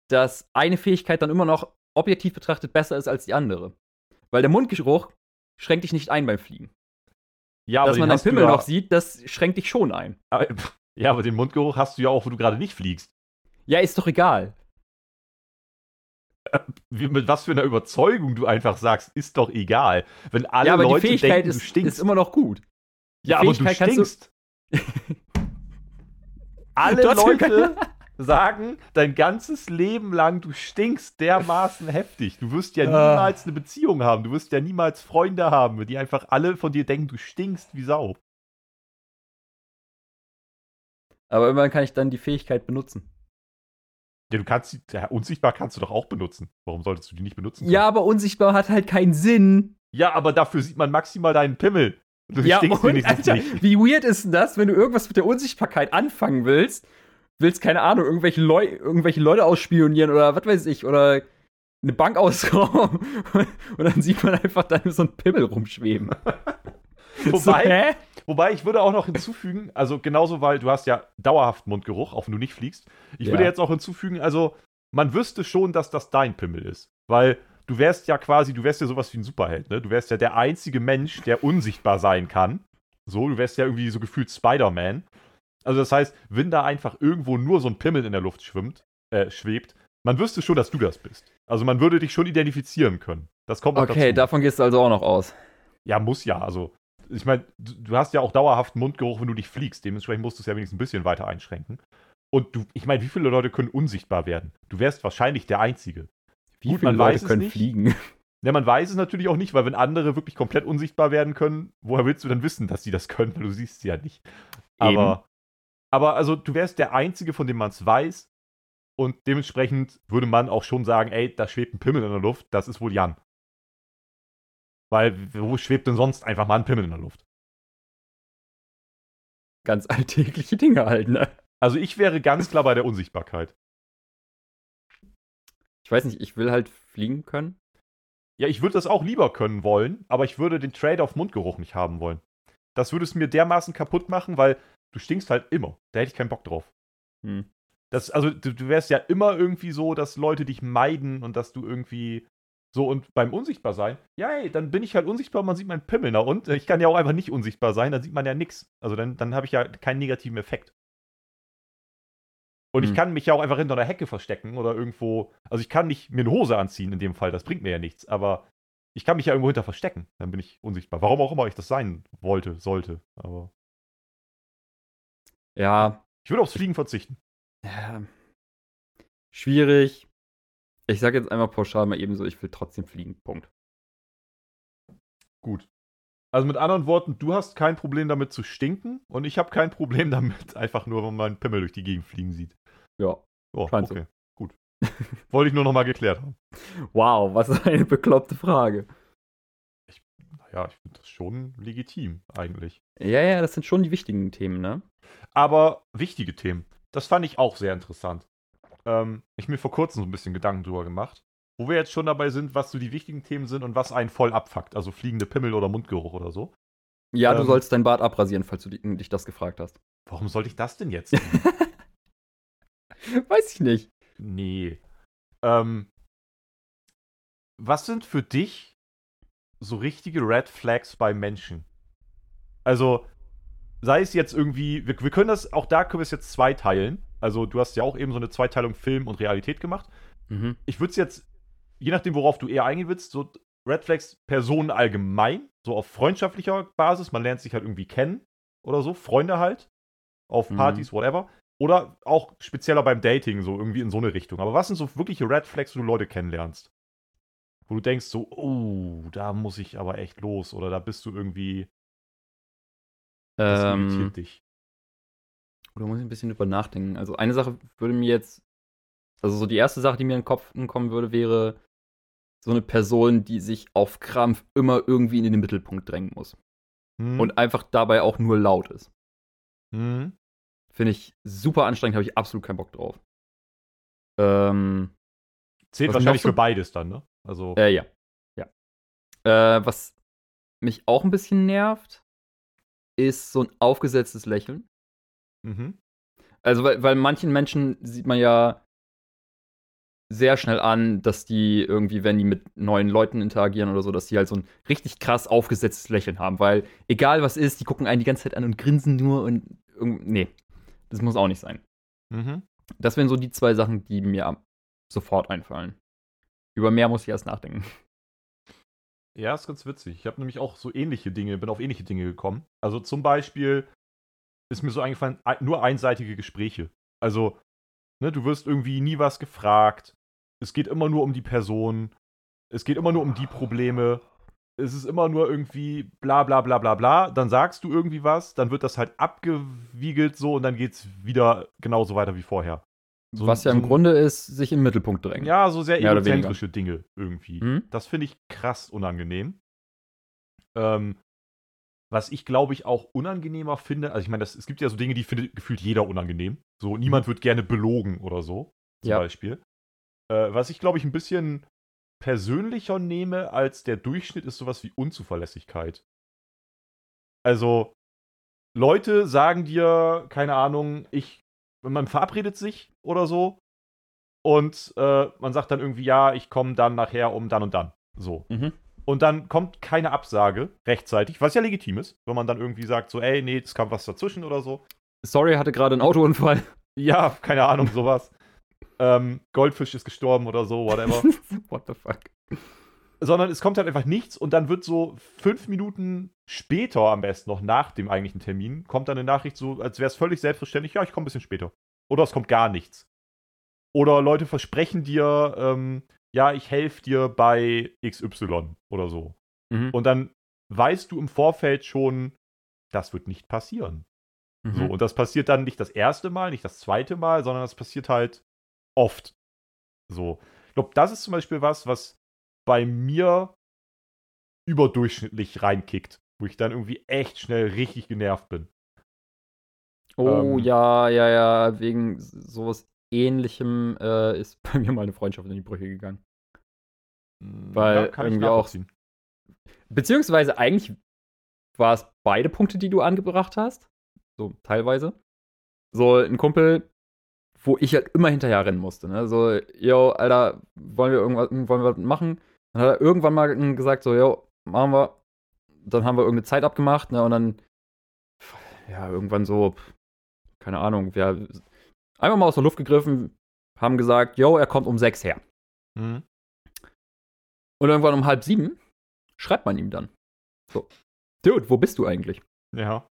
dass eine Fähigkeit dann immer noch objektiv betrachtet besser ist als die andere. Weil der Mundgeruch schränkt dich nicht ein beim Fliegen. ja, aber Dass man deinen du Pimmel ja, noch sieht, das schränkt dich schon ein. aber- Ja, aber den Mundgeruch hast du ja auch, wo du gerade nicht fliegst. Ja, ist doch egal. Wie, mit was für einer Überzeugung du einfach sagst, ist doch egal. Wenn alle ja, aber Leute die Fähigkeit denken, ist, du stinkst. ist immer noch gut. Die ja, aber du Fähigkeit kannst du- stinkst. <laughs> alle Trotzdem Leute sagen dein ganzes Leben lang, du stinkst dermaßen heftig. Du wirst ja Ah. niemals eine Beziehung haben. Du wirst ja niemals Freunde haben, die einfach alle von dir denken, du stinkst wie Sau. Aber immerhin kann ich dann die Fähigkeit benutzen. Ja, du kannst sie, ja, unsichtbar kannst du doch auch benutzen. Warum solltest du die nicht benutzen? Ja, aber unsichtbar hat halt keinen Sinn. Ja, aber dafür sieht man maximal deinen Pimmel. Du ja, stinkst und, Alter, nicht. wie weird ist denn das, wenn du irgendwas mit der Unsichtbarkeit anfangen willst? Willst, keine Ahnung, irgendwelche, Leu irgendwelche Leute ausspionieren oder was weiß ich, oder eine Bank <laughs> ausrauben und dann sieht man einfach dann so einen Pimmel rumschweben. <laughs> so, Wobei, hä? wobei, ich würde auch noch hinzufügen, also genauso, weil du hast ja dauerhaft Mundgeruch, auch wenn du nicht fliegst. Ich würde Ja. jetzt auch hinzufügen, also man wüsste schon, dass das dein Pimmel ist. Weil du wärst ja quasi, du wärst ja sowas wie ein Superheld, ne? Du wärst ja der einzige Mensch, der unsichtbar sein kann. So, du wärst ja irgendwie so gefühlt Spider-Man. Also das heißt, wenn da einfach irgendwo nur so ein Pimmel in der Luft schwimmt, äh, schwebt, man wüsste schon, dass du das bist. Also man würde dich schon identifizieren können. Das kommt noch Okay, davon gehst du also auch noch aus. Ja, muss ja. Also, ich meine, du, du hast ja auch dauerhaft Mundgeruch, wenn du dich fliegst. Dementsprechend musst du es ja wenigstens ein bisschen weiter einschränken. Und du, ich meine, wie viele Leute können unsichtbar werden? Du wärst wahrscheinlich der Einzige. Wie Gut, viele man Leute weiß können fliegen? <laughs> Ja, man weiß es natürlich auch nicht, weil wenn andere wirklich komplett unsichtbar werden können, woher willst du dann wissen, dass sie das können? Weil du siehst sie ja nicht. Aber, aber also, du wärst der Einzige, von dem man es weiß. Und dementsprechend würde man auch schon sagen, ey, da schwebt ein Pimmel in der Luft, das ist wohl Jan. Weil, wo schwebt denn sonst einfach mal ein Pimmel in der Luft? Ganz <laughs> alltägliche Dinge halt, ne? Also ich wäre ganz klar bei der Unsichtbarkeit. Ich weiß nicht, ich will halt fliegen können. Ja, ich würde das auch lieber können wollen, aber ich würde den Trade auf Mundgeruch nicht haben wollen. Das würde es mir dermaßen kaputt machen, weil du stinkst halt immer. Da hätte ich keinen Bock drauf. Hm. Das, also du, du wärst ja immer irgendwie so, dass Leute dich meiden und dass du irgendwie so und beim Unsichtbarsein, ja, ey, dann bin ich halt unsichtbar, man sieht meinen Pimmel. Na und? Ich kann ja auch einfach nicht unsichtbar sein, dann sieht man ja nichts. Also dann, dann habe ich ja keinen negativen Effekt. Und ich Hm. kann mich ja auch einfach hinter einer Hecke verstecken oder irgendwo. Also ich kann nicht mir eine Hose anziehen in dem Fall, das bringt mir ja nichts. Aber ich kann mich ja irgendwo hinter verstecken. Dann bin ich unsichtbar. Warum auch immer ich das sein wollte, sollte. Aber Ja, ich würde aufs Fliegen verzichten. Ja. Schwierig. Ich sage jetzt einmal pauschal mal ebenso, ich will trotzdem fliegen. Punkt. Gut. Also mit anderen Worten, du hast kein Problem damit zu stinken und ich habe kein Problem <laughs> damit, einfach nur, wenn man Pimmel durch die Gegend fliegen sieht. Ja. Oh, Scheint so. okay. Gut. Wollte ich nur nochmal geklärt haben. <laughs> Wow, was eine bekloppte Frage. Naja, ich finde das schon legitim, eigentlich. Ja, ja, das sind schon die wichtigen Themen, ne? Aber wichtige Themen. Das fand ich auch sehr interessant. Ähm, ich mir vor kurzem so ein bisschen Gedanken drüber gemacht. Wo wir jetzt schon dabei sind, was so die wichtigen Themen sind und was einen voll abfuckt. Also fliegende Pimmel oder Mundgeruch oder so. Ja, du Ähm. sollst dein Bart abrasieren, falls du di- dich das gefragt hast. Warum sollte ich das denn jetzt? <laughs> Weiß ich nicht. nee. Ähm, was sind für dich so richtige Red Flags bei Menschen? Also, sei es jetzt irgendwie, wir, wir können das, auch da können wir es jetzt zweiteilen. Also, du hast ja auch eben so eine Zweiteilung Film und Realität gemacht. Mhm. ich würde es jetzt, je nachdem, worauf du eher eingehen willst, so Red Flags Personen allgemein, so auf freundschaftlicher Basis, man lernt sich halt irgendwie kennen oder so, Freunde halt, auf Mhm. Partys, whatever. Oder auch spezieller beim Dating, so irgendwie in so eine Richtung. Aber was sind so wirkliche Red Flags, wo du Leute kennenlernst? Wo du denkst so, oh, da muss ich aber echt los. Oder da bist du irgendwie, das Ähm, irritiert dich. da muss ich ein bisschen drüber nachdenken. Also eine Sache würde mir jetzt, also so die erste Sache, die mir in den Kopf kommen würde, wäre so eine Person, die sich auf Krampf immer irgendwie in den Mittelpunkt drängen muss. Hm? Und einfach dabei auch nur laut ist. Hm? Finde ich super anstrengend, habe ich absolut keinen Bock drauf. Ähm, Zählt wahrscheinlich so- für beides dann, ne? Also, Äh, ja. Ja. Äh, was mich auch ein bisschen nervt, ist so ein aufgesetztes Lächeln. mhm. Also, weil, weil manchen Menschen sieht man ja sehr schnell an, dass die irgendwie, wenn die mit neuen Leuten interagieren oder so, dass die halt so ein richtig krass aufgesetztes Lächeln haben. Weil egal was ist, die gucken einen die ganze Zeit an und grinsen nur und nee, das muss auch nicht sein. Mhm. Das wären so die zwei Sachen, die mir sofort einfallen. Über mehr muss ich erst nachdenken. Ja, ist ganz witzig. Ich habe nämlich auch so ähnliche Dinge, bin auf ähnliche Dinge gekommen. Also zum Beispiel ist mir so eingefallen, ein- nur einseitige Gespräche. Also, ne, du wirst irgendwie nie was gefragt. Es geht immer nur um die Person. Es geht immer nur um die Probleme. Es ist immer nur irgendwie bla bla bla bla bla. Dann sagst du irgendwie was, dann wird das halt abgewiegelt so und dann geht's wieder genauso weiter wie vorher. So- was ja im Grunde ist, sich im Mittelpunkt drängen. Ja, so sehr egozentrische Dinge irgendwie. Hm? Das finde ich krass unangenehm. Ähm, was ich glaube ich auch unangenehmer finde, also ich meine, es gibt ja so Dinge, die findet gefühlt jeder unangenehm. So, niemand wird gerne belogen oder so, zum Ja. Beispiel. Äh, was ich glaube ich ein bisschen persönlicher nehme als der Durchschnitt, ist sowas wie Unzuverlässigkeit. Also, Leute sagen dir, keine Ahnung, ich, man verabredet sich oder so und äh, man sagt dann irgendwie, ja, ich komme dann nachher um dann und dann. So. Mhm. Und dann kommt keine Absage rechtzeitig, was ja legitim ist, wenn man dann irgendwie sagt, so, ey, nee, es kam was dazwischen oder so. Sorry, hatte gerade einen Autounfall. <laughs> Ja, keine Ahnung, sowas. ähm, Goldfisch ist gestorben oder so, whatever. <laughs> What the fuck? Sondern es kommt halt einfach nichts und dann wird so fünf Minuten später am besten noch nach dem eigentlichen Termin, kommt dann eine Nachricht so, als wäre es völlig selbstverständlich, ja, ich komme ein bisschen später. Oder es kommt gar nichts. Oder Leute versprechen dir, ähm, ja, ich helfe dir bei XY oder so. Mhm. Und dann weißt du im Vorfeld schon, das wird nicht passieren. So, Mhm. und das passiert dann nicht das erste Mal, nicht das zweite Mal, sondern das passiert halt oft. So. Ich glaube, das ist zum Beispiel was, was bei mir überdurchschnittlich reinkickt, wo ich dann irgendwie echt schnell richtig genervt bin. Oh ähm, ja, ja, ja, wegen sowas ähnlichem äh, ist <laughs> bei mir mal eine Freundschaft in die Brüche gegangen. Weil kann ich irgendwie auch-. Beziehungsweise eigentlich war es beide Punkte, die du angebracht hast. So, teilweise. So, ein Kumpel, wo ich halt immer hinterher rennen musste. Ne? So, yo, Alter, wollen wir irgendwas, wollen wir machen? Dann hat er irgendwann mal gesagt, so, yo, machen wir. Dann haben wir irgendeine Zeit abgemacht, ne? Und dann, ja, irgendwann so, keine Ahnung, wir einfach mal aus der Luft gegriffen, haben gesagt, yo, er kommt um sechs her. Mhm. Und irgendwann um halb sieben schreibt man ihm dann. So, Dude, wo bist du eigentlich? Ja.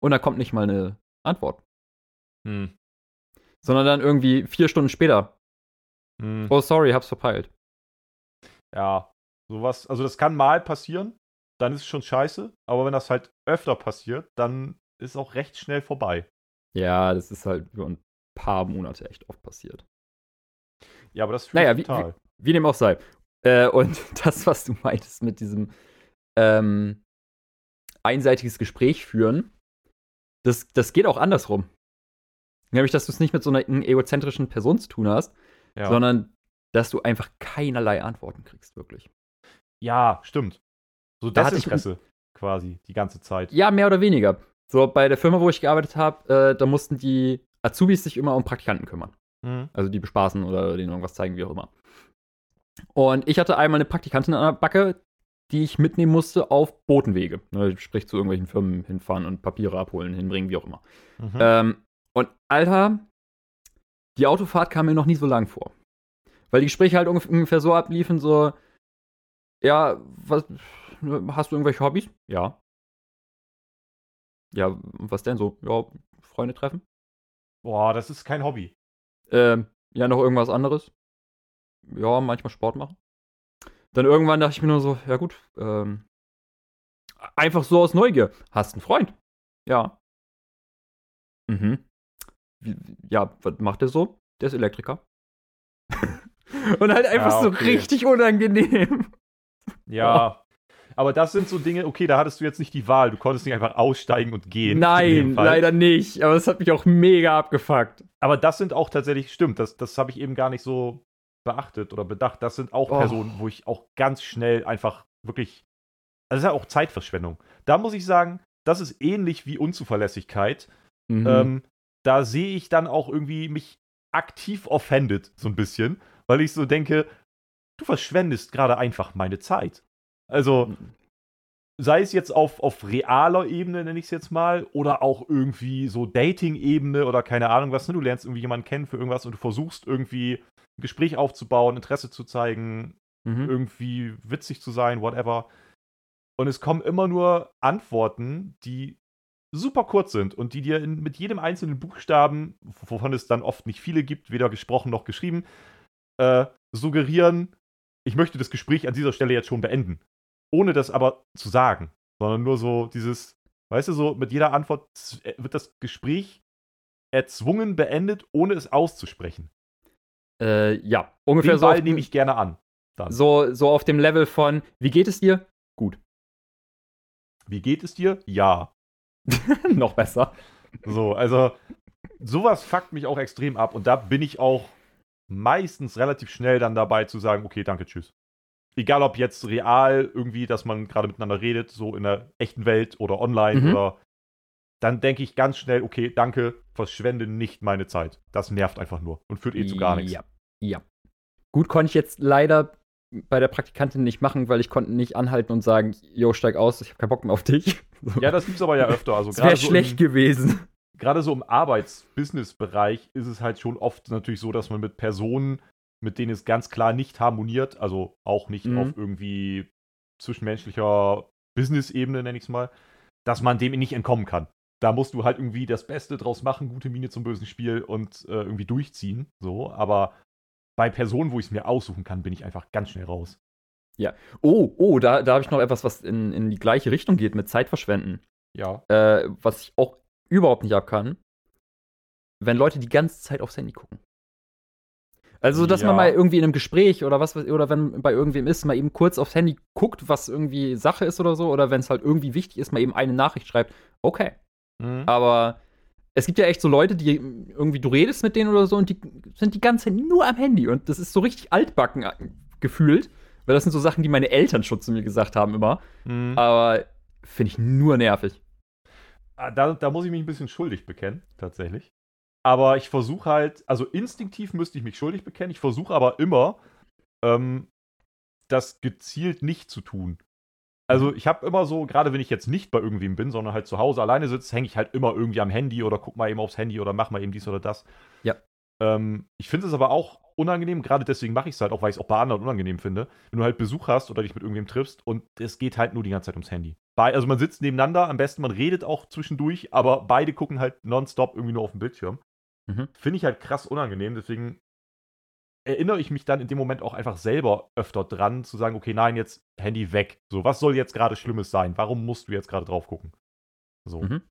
Und da kommt nicht mal eine Antwort. Hm. Sondern dann irgendwie vier Stunden später. Hm. Oh, sorry, hab's verpeilt. Ja. Sowas, also das kann mal passieren, dann ist es schon scheiße, aber wenn das halt öfter passiert, dann ist auch recht schnell vorbei. Ja, das ist halt über ein paar Monate echt oft passiert. Ja, aber das ist naja, total. Wie, wie, dem auch sei. Äh, und <laughs> das, was du meintest mit diesem ähm, einseitiges Gespräch führen, das, das geht auch andersrum. Nämlich, dass du es nicht mit so einer egozentrischen Person zu tun hast, ja. sondern dass du einfach keinerlei Antworten kriegst, wirklich. Ja, stimmt. So Desinteresse quasi die ganze Zeit. Ja, mehr oder weniger. So bei der Firma, wo ich gearbeitet habe, äh, da mussten die Azubis sich immer um Praktikanten kümmern. Mhm. Also die bespaßen oder denen irgendwas zeigen, wie auch immer. Und ich hatte einmal eine Praktikantin an der Backe, die ich mitnehmen musste auf Botenwege. Ne, sprich zu irgendwelchen Firmen hinfahren und Papiere abholen, hinbringen, wie auch immer. Mhm. Ähm, und Alter, die Autofahrt kam mir noch nie so lang vor. Weil die Gespräche halt ungefähr so abliefen, so, ja, was, hast du irgendwelche Hobbys? Ja. Ja, was denn so? Ja, Freunde treffen? Boah, das ist kein Hobby. Ähm, ja, noch irgendwas anderes? Ja, manchmal Sport machen. Dann irgendwann dachte ich mir nur so, ja gut, ähm, einfach so aus Neugier. Hast einen Freund? Ja. Mhm. Ja, was macht der so? Der ist Elektriker. <laughs> Und halt einfach ja, okay. so richtig unangenehm. Ja. Aber das sind so Dinge, okay, da hattest du jetzt nicht die Wahl. Du konntest nicht einfach aussteigen und gehen. Nein, leider nicht. Aber das hat mich auch mega abgefuckt. Aber das sind auch tatsächlich, stimmt, das, das habe ich eben gar nicht so beachtet oder bedacht. Das sind auch oh. Personen, wo ich auch ganz schnell einfach wirklich. Also, das ist ja auch Zeitverschwendung. Da muss ich sagen, das ist ähnlich wie Unzuverlässigkeit. Mhm. Ähm, da sehe ich dann auch irgendwie mich aktiv offended, so ein bisschen, weil ich so denke, du verschwendest gerade einfach meine Zeit. Also, mhm. sei es jetzt auf, auf realer Ebene, nenne ich es jetzt mal, oder auch irgendwie so Dating-Ebene oder keine Ahnung was. Ne? Du lernst irgendwie jemanden kennen für irgendwas und du versuchst irgendwie ein Gespräch aufzubauen, Interesse zu zeigen, mhm. irgendwie witzig zu sein, whatever. Und es kommen immer nur Antworten, die super kurz sind und die dir in, mit jedem einzelnen Buchstaben, wovon es dann oft nicht viele gibt, weder gesprochen noch geschrieben, äh, suggerieren, ich möchte das Gespräch an dieser Stelle jetzt schon beenden. Ohne das aber zu sagen, sondern nur so dieses, weißt du, so mit jeder Antwort äh, wird das Gespräch erzwungen beendet, ohne es auszusprechen. Äh, ja, ungefähr Den so. Ball nehme ich gerne an. Dann. So, so auf dem Level von, wie geht es dir? Gut. Wie geht es dir? Ja. <laughs> Noch besser. So, also sowas fuckt mich auch extrem ab und da bin ich auch meistens relativ schnell dann dabei zu sagen, okay, danke, tschüss. Egal ob jetzt real irgendwie, dass man gerade miteinander redet, so in der echten Welt oder online mhm. oder dann denke ich ganz schnell, okay, danke, verschwende nicht meine Zeit. Das nervt einfach nur und führt eh zu gar nichts. Ja, ja. Gut, konnte ich jetzt leider bei der Praktikantin nicht machen, weil ich konnte nicht anhalten und sagen, jo, steig aus, ich habe keinen Bock mehr auf dich. Ja, das gibt's aber ja öfter. Also <laughs> das wäre so schlecht gewesen. Gerade so im Arbeits-Business-Bereich ist es halt schon oft natürlich so, dass man mit Personen, mit denen es ganz klar nicht harmoniert, also auch nicht mhm. auf irgendwie zwischenmenschlicher Business-Ebene, nenne ich es mal, dass man dem nicht entkommen kann. Da musst du halt irgendwie das Beste draus machen, gute Miene zum bösen Spiel und äh, irgendwie durchziehen. So, aber bei Personen, wo ich es mir aussuchen kann, bin ich einfach ganz schnell raus. Ja. Oh, oh, da, da habe ich noch etwas, was in, in die gleiche Richtung geht mit Zeitverschwenden. Ja. Äh, was ich auch überhaupt nicht abkann. Wenn Leute die ganze Zeit aufs Handy gucken. Also, dass ja. man mal irgendwie in einem Gespräch oder was, oder wenn bei irgendwem ist, mal eben kurz aufs Handy guckt, was irgendwie Sache ist oder so, oder wenn es halt irgendwie wichtig ist, mal eben eine Nachricht schreibt, okay. Mhm. Aber es gibt ja echt so Leute, die irgendwie, du redest mit denen oder so und die sind die ganze Zeit nur am Handy und das ist so richtig altbacken äh, gefühlt, weil das sind so Sachen, die meine Eltern schon zu mir gesagt haben immer. Mhm. Aber finde ich nur nervig. Ah, da, da muss ich mich ein bisschen schuldig bekennen, tatsächlich. Aber ich versuche halt, also instinktiv müsste ich mich schuldig bekennen, ich versuche aber immer, ähm, das gezielt nicht zu tun. Also ich habe immer so, gerade wenn ich jetzt nicht bei irgendwem bin, sondern halt zu Hause alleine sitze, hänge ich halt immer irgendwie am Handy oder guck mal eben aufs Handy oder mach mal eben dies oder das. Ja. Ähm, ich finde es aber auch unangenehm, gerade deswegen mache ich es halt auch, weil ich es auch bei anderen unangenehm finde, wenn du halt Besuch hast oder dich mit irgendwem triffst und es geht halt nur die ganze Zeit ums Handy. Bei, also man sitzt nebeneinander, am besten man redet auch zwischendurch, aber beide gucken halt nonstop irgendwie nur auf den Bildschirm. Mhm. Finde ich halt krass unangenehm, deswegen erinnere ich mich dann in dem Moment auch einfach selber öfter dran, zu sagen, okay, nein, jetzt Handy weg. So, was soll jetzt gerade Schlimmes sein? Warum musst du jetzt gerade drauf gucken? So. Mhm.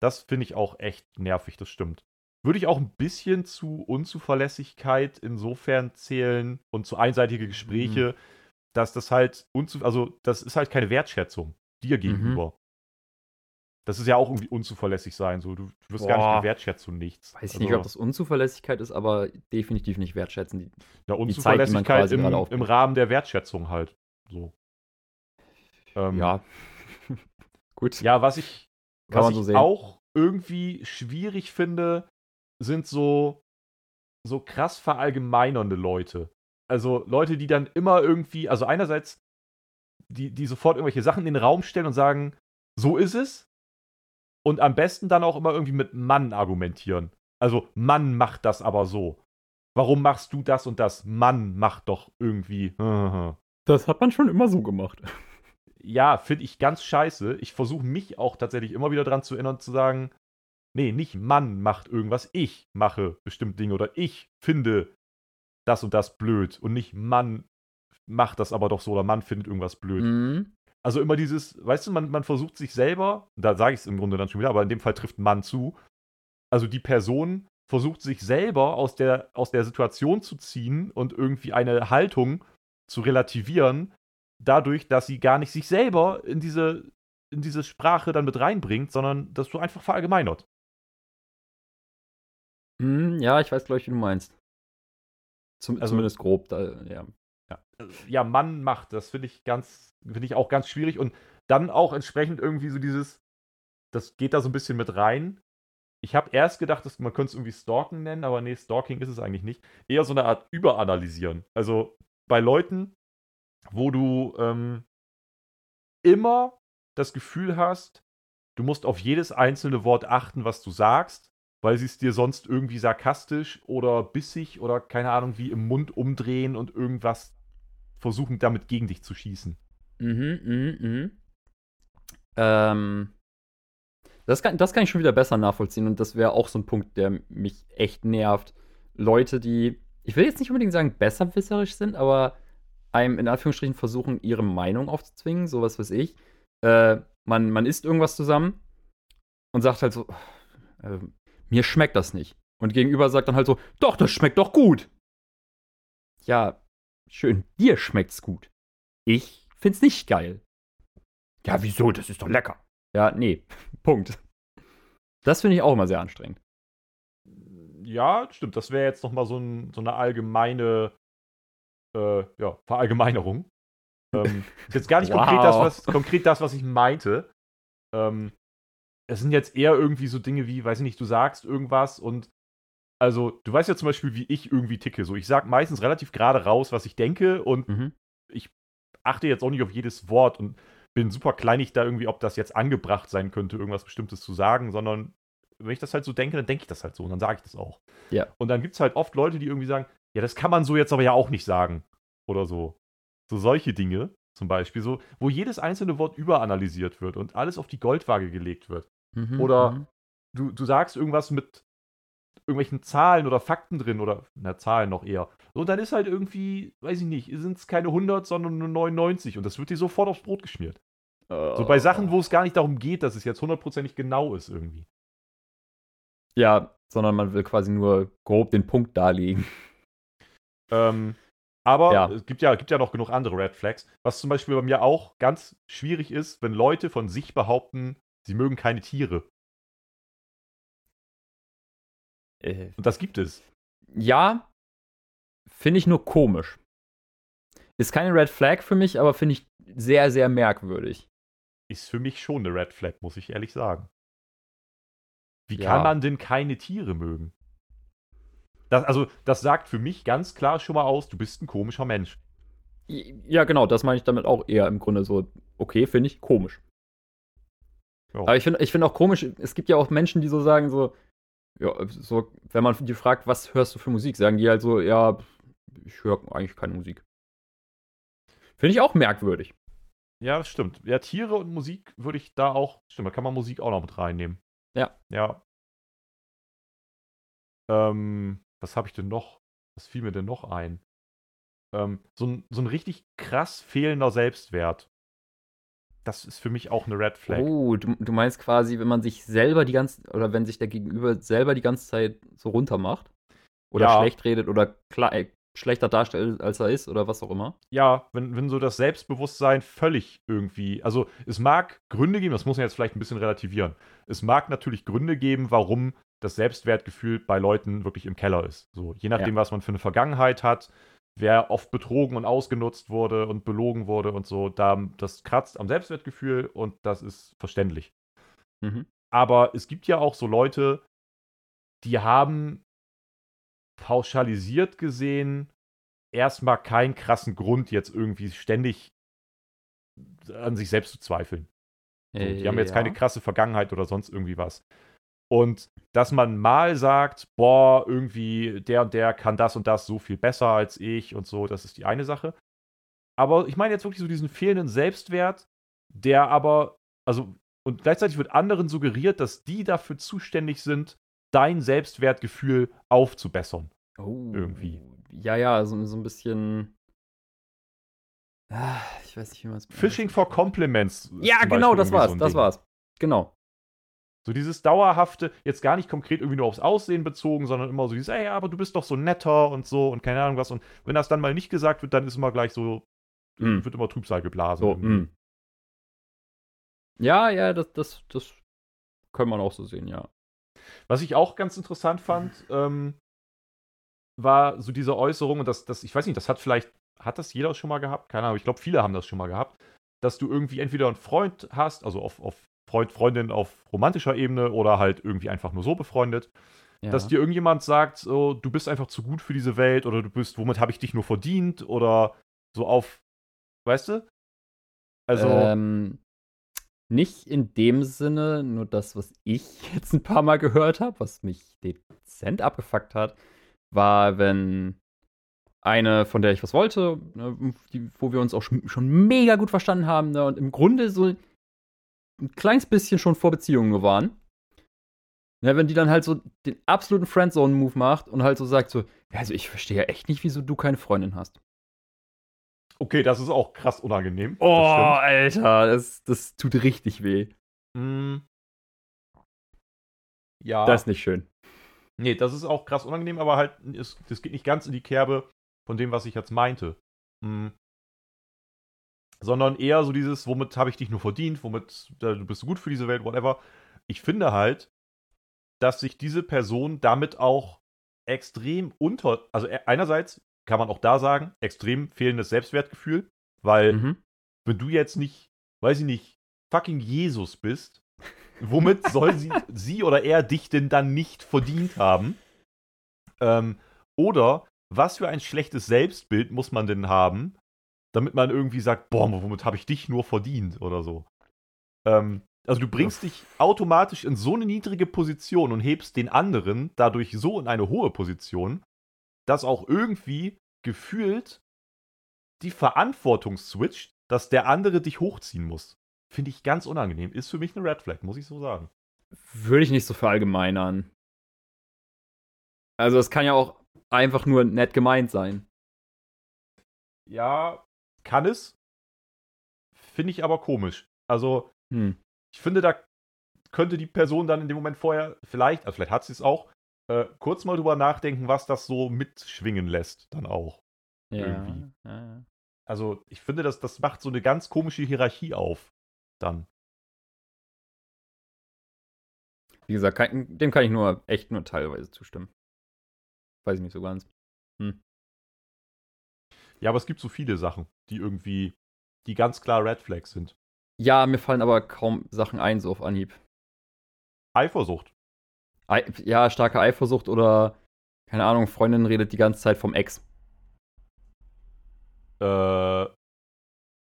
Das finde ich auch echt nervig, das stimmt. Würde ich auch ein bisschen zu Unzuverlässigkeit insofern zählen und zu einseitige Gespräche, dass das halt, unzu also das ist halt keine Wertschätzung dir gegenüber. Das ist ja auch irgendwie unzuverlässig sein. So, du wirst gar nicht Boah. gewertschätzt und nichts. Weiß ich nicht, ob das Unzuverlässigkeit ist, aber definitiv nicht wertschätzen. Die- ja, die Zeit, die Unzuverlässigkeit quasi im, im. Rahmen der Wertschätzung halt. So. Ähm, Ja. <laughs> Gut. Ja, was ich, was so ich sehen. auch irgendwie schwierig finde, sind so, so krass verallgemeinernde Leute. Also Leute, die dann immer irgendwie, also einerseits, die, die sofort irgendwelche Sachen in den Raum stellen und sagen, so ist es. Und am besten dann auch immer irgendwie mit Mann argumentieren. Also, Mann macht das aber so. Warum machst du das und das? Mann macht doch irgendwie. <laughs> Das hat man schon immer so gemacht. ja, finde ich ganz scheiße. Ich versuche mich auch tatsächlich immer wieder dran zu erinnern, zu sagen, nee, nicht Mann macht irgendwas, ich mache bestimmte Dinge oder ich finde das und das blöd und nicht Mann macht das aber doch so oder Mann findet irgendwas blöd. Mhm. Also immer dieses, weißt du, man, man versucht sich selber, da sage ich es im Grunde dann schon wieder, aber in dem Fall trifft Mann zu, also die Person versucht sich selber aus der, aus der Situation zu ziehen und irgendwie eine Haltung zu relativieren, dadurch, dass sie gar nicht sich selber in diese, in diese Sprache dann mit reinbringt, sondern dass du einfach verallgemeinert. Mhm, ja, ich weiß, glaube ich, wie du meinst. Zum, Also- zumindest grob, da, ja. ja, Mann macht, das finde ich ganz, finde ich auch ganz schwierig und dann auch entsprechend irgendwie so dieses, das geht da so ein bisschen mit rein. Ich habe erst gedacht, dass man könnte es irgendwie Stalken nennen, aber nee, Stalking ist es eigentlich nicht. Eher so eine Art Überanalysieren. Also bei Leuten, wo du ähm, immer das Gefühl hast, du musst auf jedes einzelne Wort achten, was du sagst, weil sie es dir sonst irgendwie sarkastisch oder bissig oder keine Ahnung wie im Mund umdrehen und irgendwas versuchen damit gegen dich zu schießen. Mhm, mhm, mhm. Ähm, das, kann, das kann ich schon wieder besser nachvollziehen und das wäre auch so ein Punkt, der mich echt nervt. Leute, die, ich will jetzt nicht unbedingt sagen, besserwisserisch sind, aber einem in Anführungsstrichen versuchen, ihre Meinung aufzuzwingen, sowas weiß ich. Äh, man, man isst irgendwas zusammen und sagt halt so, äh, mir schmeckt das nicht. Und gegenüber sagt dann halt so, doch, das schmeckt doch gut. Ja, schön, dir schmeckt's gut. Ich find's nicht geil. Ja, wieso? Das ist doch lecker. Ja, nee. <laughs> Punkt. Das finde ich auch immer sehr anstrengend. Ja, stimmt. Das wäre jetzt nochmal so, ein, so eine allgemeine äh, ja, Verallgemeinerung. Ähm, ist jetzt gar nicht Wow. <laughs> konkret, das, was, konkret das, was ich meinte. Ähm, es sind jetzt eher irgendwie so Dinge wie, weiß ich nicht, du sagst irgendwas und also, du weißt ja zum Beispiel, wie ich irgendwie ticke. So, ich sag meistens relativ gerade raus, was ich denke und Mhm. achte jetzt auch nicht auf jedes Wort und bin super kleinig da irgendwie, ob das jetzt angebracht sein könnte, irgendwas Bestimmtes zu sagen, sondern wenn ich das halt so denke, dann denke ich das halt so und dann sage ich das auch. Ja. Und dann gibt es halt oft Leute, die irgendwie sagen, ja, das kann man so jetzt aber ja auch nicht sagen. Oder so. So solche Dinge zum Beispiel, so, wo jedes einzelne Wort überanalysiert wird und alles auf die Goldwaage gelegt wird. Mhm. Oder- mhm. Du, du sagst irgendwas mit irgendwelchen Zahlen oder Fakten drin oder, na, Zahlen noch eher. Und dann ist halt irgendwie, weiß ich nicht, sind es keine 100, sondern nur 99 und das wird dir sofort aufs Brot geschmiert. So bei Sachen, wo es gar nicht darum geht, dass es jetzt hundertprozentig genau ist irgendwie. Ja, sondern man will quasi nur grob den Punkt darlegen. Ähm, aber Ja. es gibt ja, gibt ja noch genug andere Red Flags. Was zum Beispiel bei mir auch ganz schwierig ist, wenn Leute von sich behaupten, sie mögen keine Tiere. Äh, Und das gibt es. ja, finde ich nur komisch. Ist keine Red Flag für mich, aber finde ich sehr, sehr merkwürdig. Ist für mich schon eine Red Flag, muss ich ehrlich sagen. Wie Ja. kann man denn keine Tiere mögen? Das, also, das sagt für mich ganz klar schon mal aus, du bist ein komischer Mensch. Ja, genau, das meine ich damit auch eher im Grunde so, okay, finde ich komisch. Ja. Aber ich finde ich find auch komisch, es gibt ja auch Menschen, die so sagen, so, ja, so, wenn man die fragt, was hörst du für Musik, sagen die halt so, ja, ich höre eigentlich keine Musik. Finde ich auch merkwürdig. Ja, das stimmt. Ja, Tiere und Musik würde ich da auch, stimmt, da kann man Musik auch noch mit reinnehmen. Ja. Ja. Ähm, was habe ich denn noch? Was fiel mir denn noch ein? Ähm, so ein, so ein richtig krass fehlender Selbstwert. Das ist für mich auch eine Red Flag. Oh, du, du meinst quasi, wenn man sich selber die ganze, oder wenn sich der Gegenüber selber die ganze Zeit so runter macht? Oder Ja. schlecht redet oder klar, äh, schlechter darstellt, als er ist oder was auch immer? Ja, wenn, wenn so das Selbstbewusstsein völlig irgendwie, also es mag Gründe geben, das muss man jetzt vielleicht ein bisschen relativieren. Es mag natürlich Gründe geben, warum das Selbstwertgefühl bei Leuten wirklich im Keller ist. So, je nachdem, was man für eine Vergangenheit hat, wer oft betrogen und ausgenutzt wurde und belogen wurde und so, da, das kratzt am Selbstwertgefühl und das ist verständlich. Mhm. Aber es gibt ja auch so Leute, die haben pauschalisiert gesehen erstmal keinen krassen Grund, jetzt irgendwie ständig an sich selbst zu zweifeln. So, die haben jetzt keine krasse Vergangenheit oder sonst irgendwie was. Und dass man mal sagt, boah, irgendwie der und der kann das und das so viel besser als ich und so, das ist die eine Sache. Aber ich meine jetzt wirklich so diesen fehlenden Selbstwert, der aber, also, und gleichzeitig wird anderen suggeriert, dass die dafür zuständig sind, dein Selbstwertgefühl aufzubessern. Oh, irgendwie. Ja, ja, so, so ein bisschen. Ah, ich weiß nicht, wie man es. Phishing for Compliments. ist Ja, genau, das war's, so das war's. Genau. So dieses dauerhafte, jetzt gar nicht konkret irgendwie nur aufs Aussehen bezogen, sondern immer so dieses, ey, aber du bist doch so netter und so und keine Ahnung was. Und wenn das dann mal nicht gesagt wird, dann ist immer gleich so, Mm. wird immer Trübsal geblasen. So, mm. Ja, ja, das, das, das kann man auch so sehen, ja. Was ich auch ganz interessant fand, ähm, war so diese Äußerung, und das, das, ich weiß nicht, das hat vielleicht, hat das jeder schon mal gehabt? Keine Ahnung, ich glaube, viele haben das schon mal gehabt, dass du irgendwie entweder einen Freund hast, also auf, auf Freund, Freundin auf romantischer Ebene oder halt irgendwie einfach nur so befreundet, ja. dass dir irgendjemand sagt, so, du bist einfach zu gut für diese Welt oder du bist, womit habe ich dich nur verdient oder so auf, weißt du? Also, Ähm, nicht in dem Sinne, nur das, was ich <laughs> jetzt ein paar Mal gehört habe, was mich dezent abgefuckt hat, war, wenn eine, von der ich was wollte, ne, die, wo wir uns auch schon, schon mega gut verstanden haben ne, und im Grunde so ein kleines bisschen schon vor Beziehungen waren. Ne, wenn die dann halt so den absoluten Friendzone-Move macht und halt so sagt so, "Ja, also ich verstehe ja echt nicht, wieso du keine Freundin hast. okay, das ist auch krass unangenehm. Oh, das Alter, das, das tut richtig weh. Mm. Ja. Das ist nicht schön. Nee, das ist auch krass unangenehm, aber halt, es, das geht nicht ganz in die Kerbe von dem, was ich jetzt meinte. Hm. Sondern eher so dieses, womit habe ich dich nur verdient, womit äh, du bist gut für diese Welt, whatever. Ich finde halt, dass sich diese Person damit auch extrem unter, also e- einerseits kann man auch da sagen, extrem fehlendes Selbstwertgefühl, weil Mhm. wenn du jetzt nicht, weiß ich nicht, fucking Jesus bist, womit <laughs> soll sie, sie oder er dich denn dann nicht verdient haben? Ähm, oder was für ein schlechtes Selbstbild muss man denn haben, damit man irgendwie sagt, boah, womit habe ich dich nur verdient oder so? Ähm, also du bringst dich automatisch in so eine niedrige Position und hebst den anderen dadurch so in eine hohe Position, dass auch irgendwie gefühlt die Verantwortung switcht, dass der andere dich hochziehen muss. Finde ich ganz unangenehm. Ist für mich eine Red Flag, muss ich so sagen. Würde ich nicht so verallgemeinern. Also es kann ja auch einfach nur nett gemeint sein. Ja, kann es. Finde ich aber komisch. Also, Hm. ich finde, da könnte die Person dann in dem Moment vorher vielleicht, also vielleicht hat sie es auch, äh, kurz mal drüber nachdenken, was das so mitschwingen lässt, dann auch. Ja. Irgendwie. ja, ja. Also, ich finde, das, das macht so eine ganz komische Hierarchie auf. Dann. Wie gesagt, kann, dem kann ich nur echt nur teilweise zustimmen. Weiß ich nicht so ganz. Ja, aber es gibt so viele Sachen, die irgendwie, die ganz klar Red Flags sind. Ja, mir fallen aber kaum Sachen ein, so auf Anhieb. Eifersucht. Ei, ja, starke Eifersucht oder, keine Ahnung, Freundin redet die ganze Zeit vom Ex. Äh,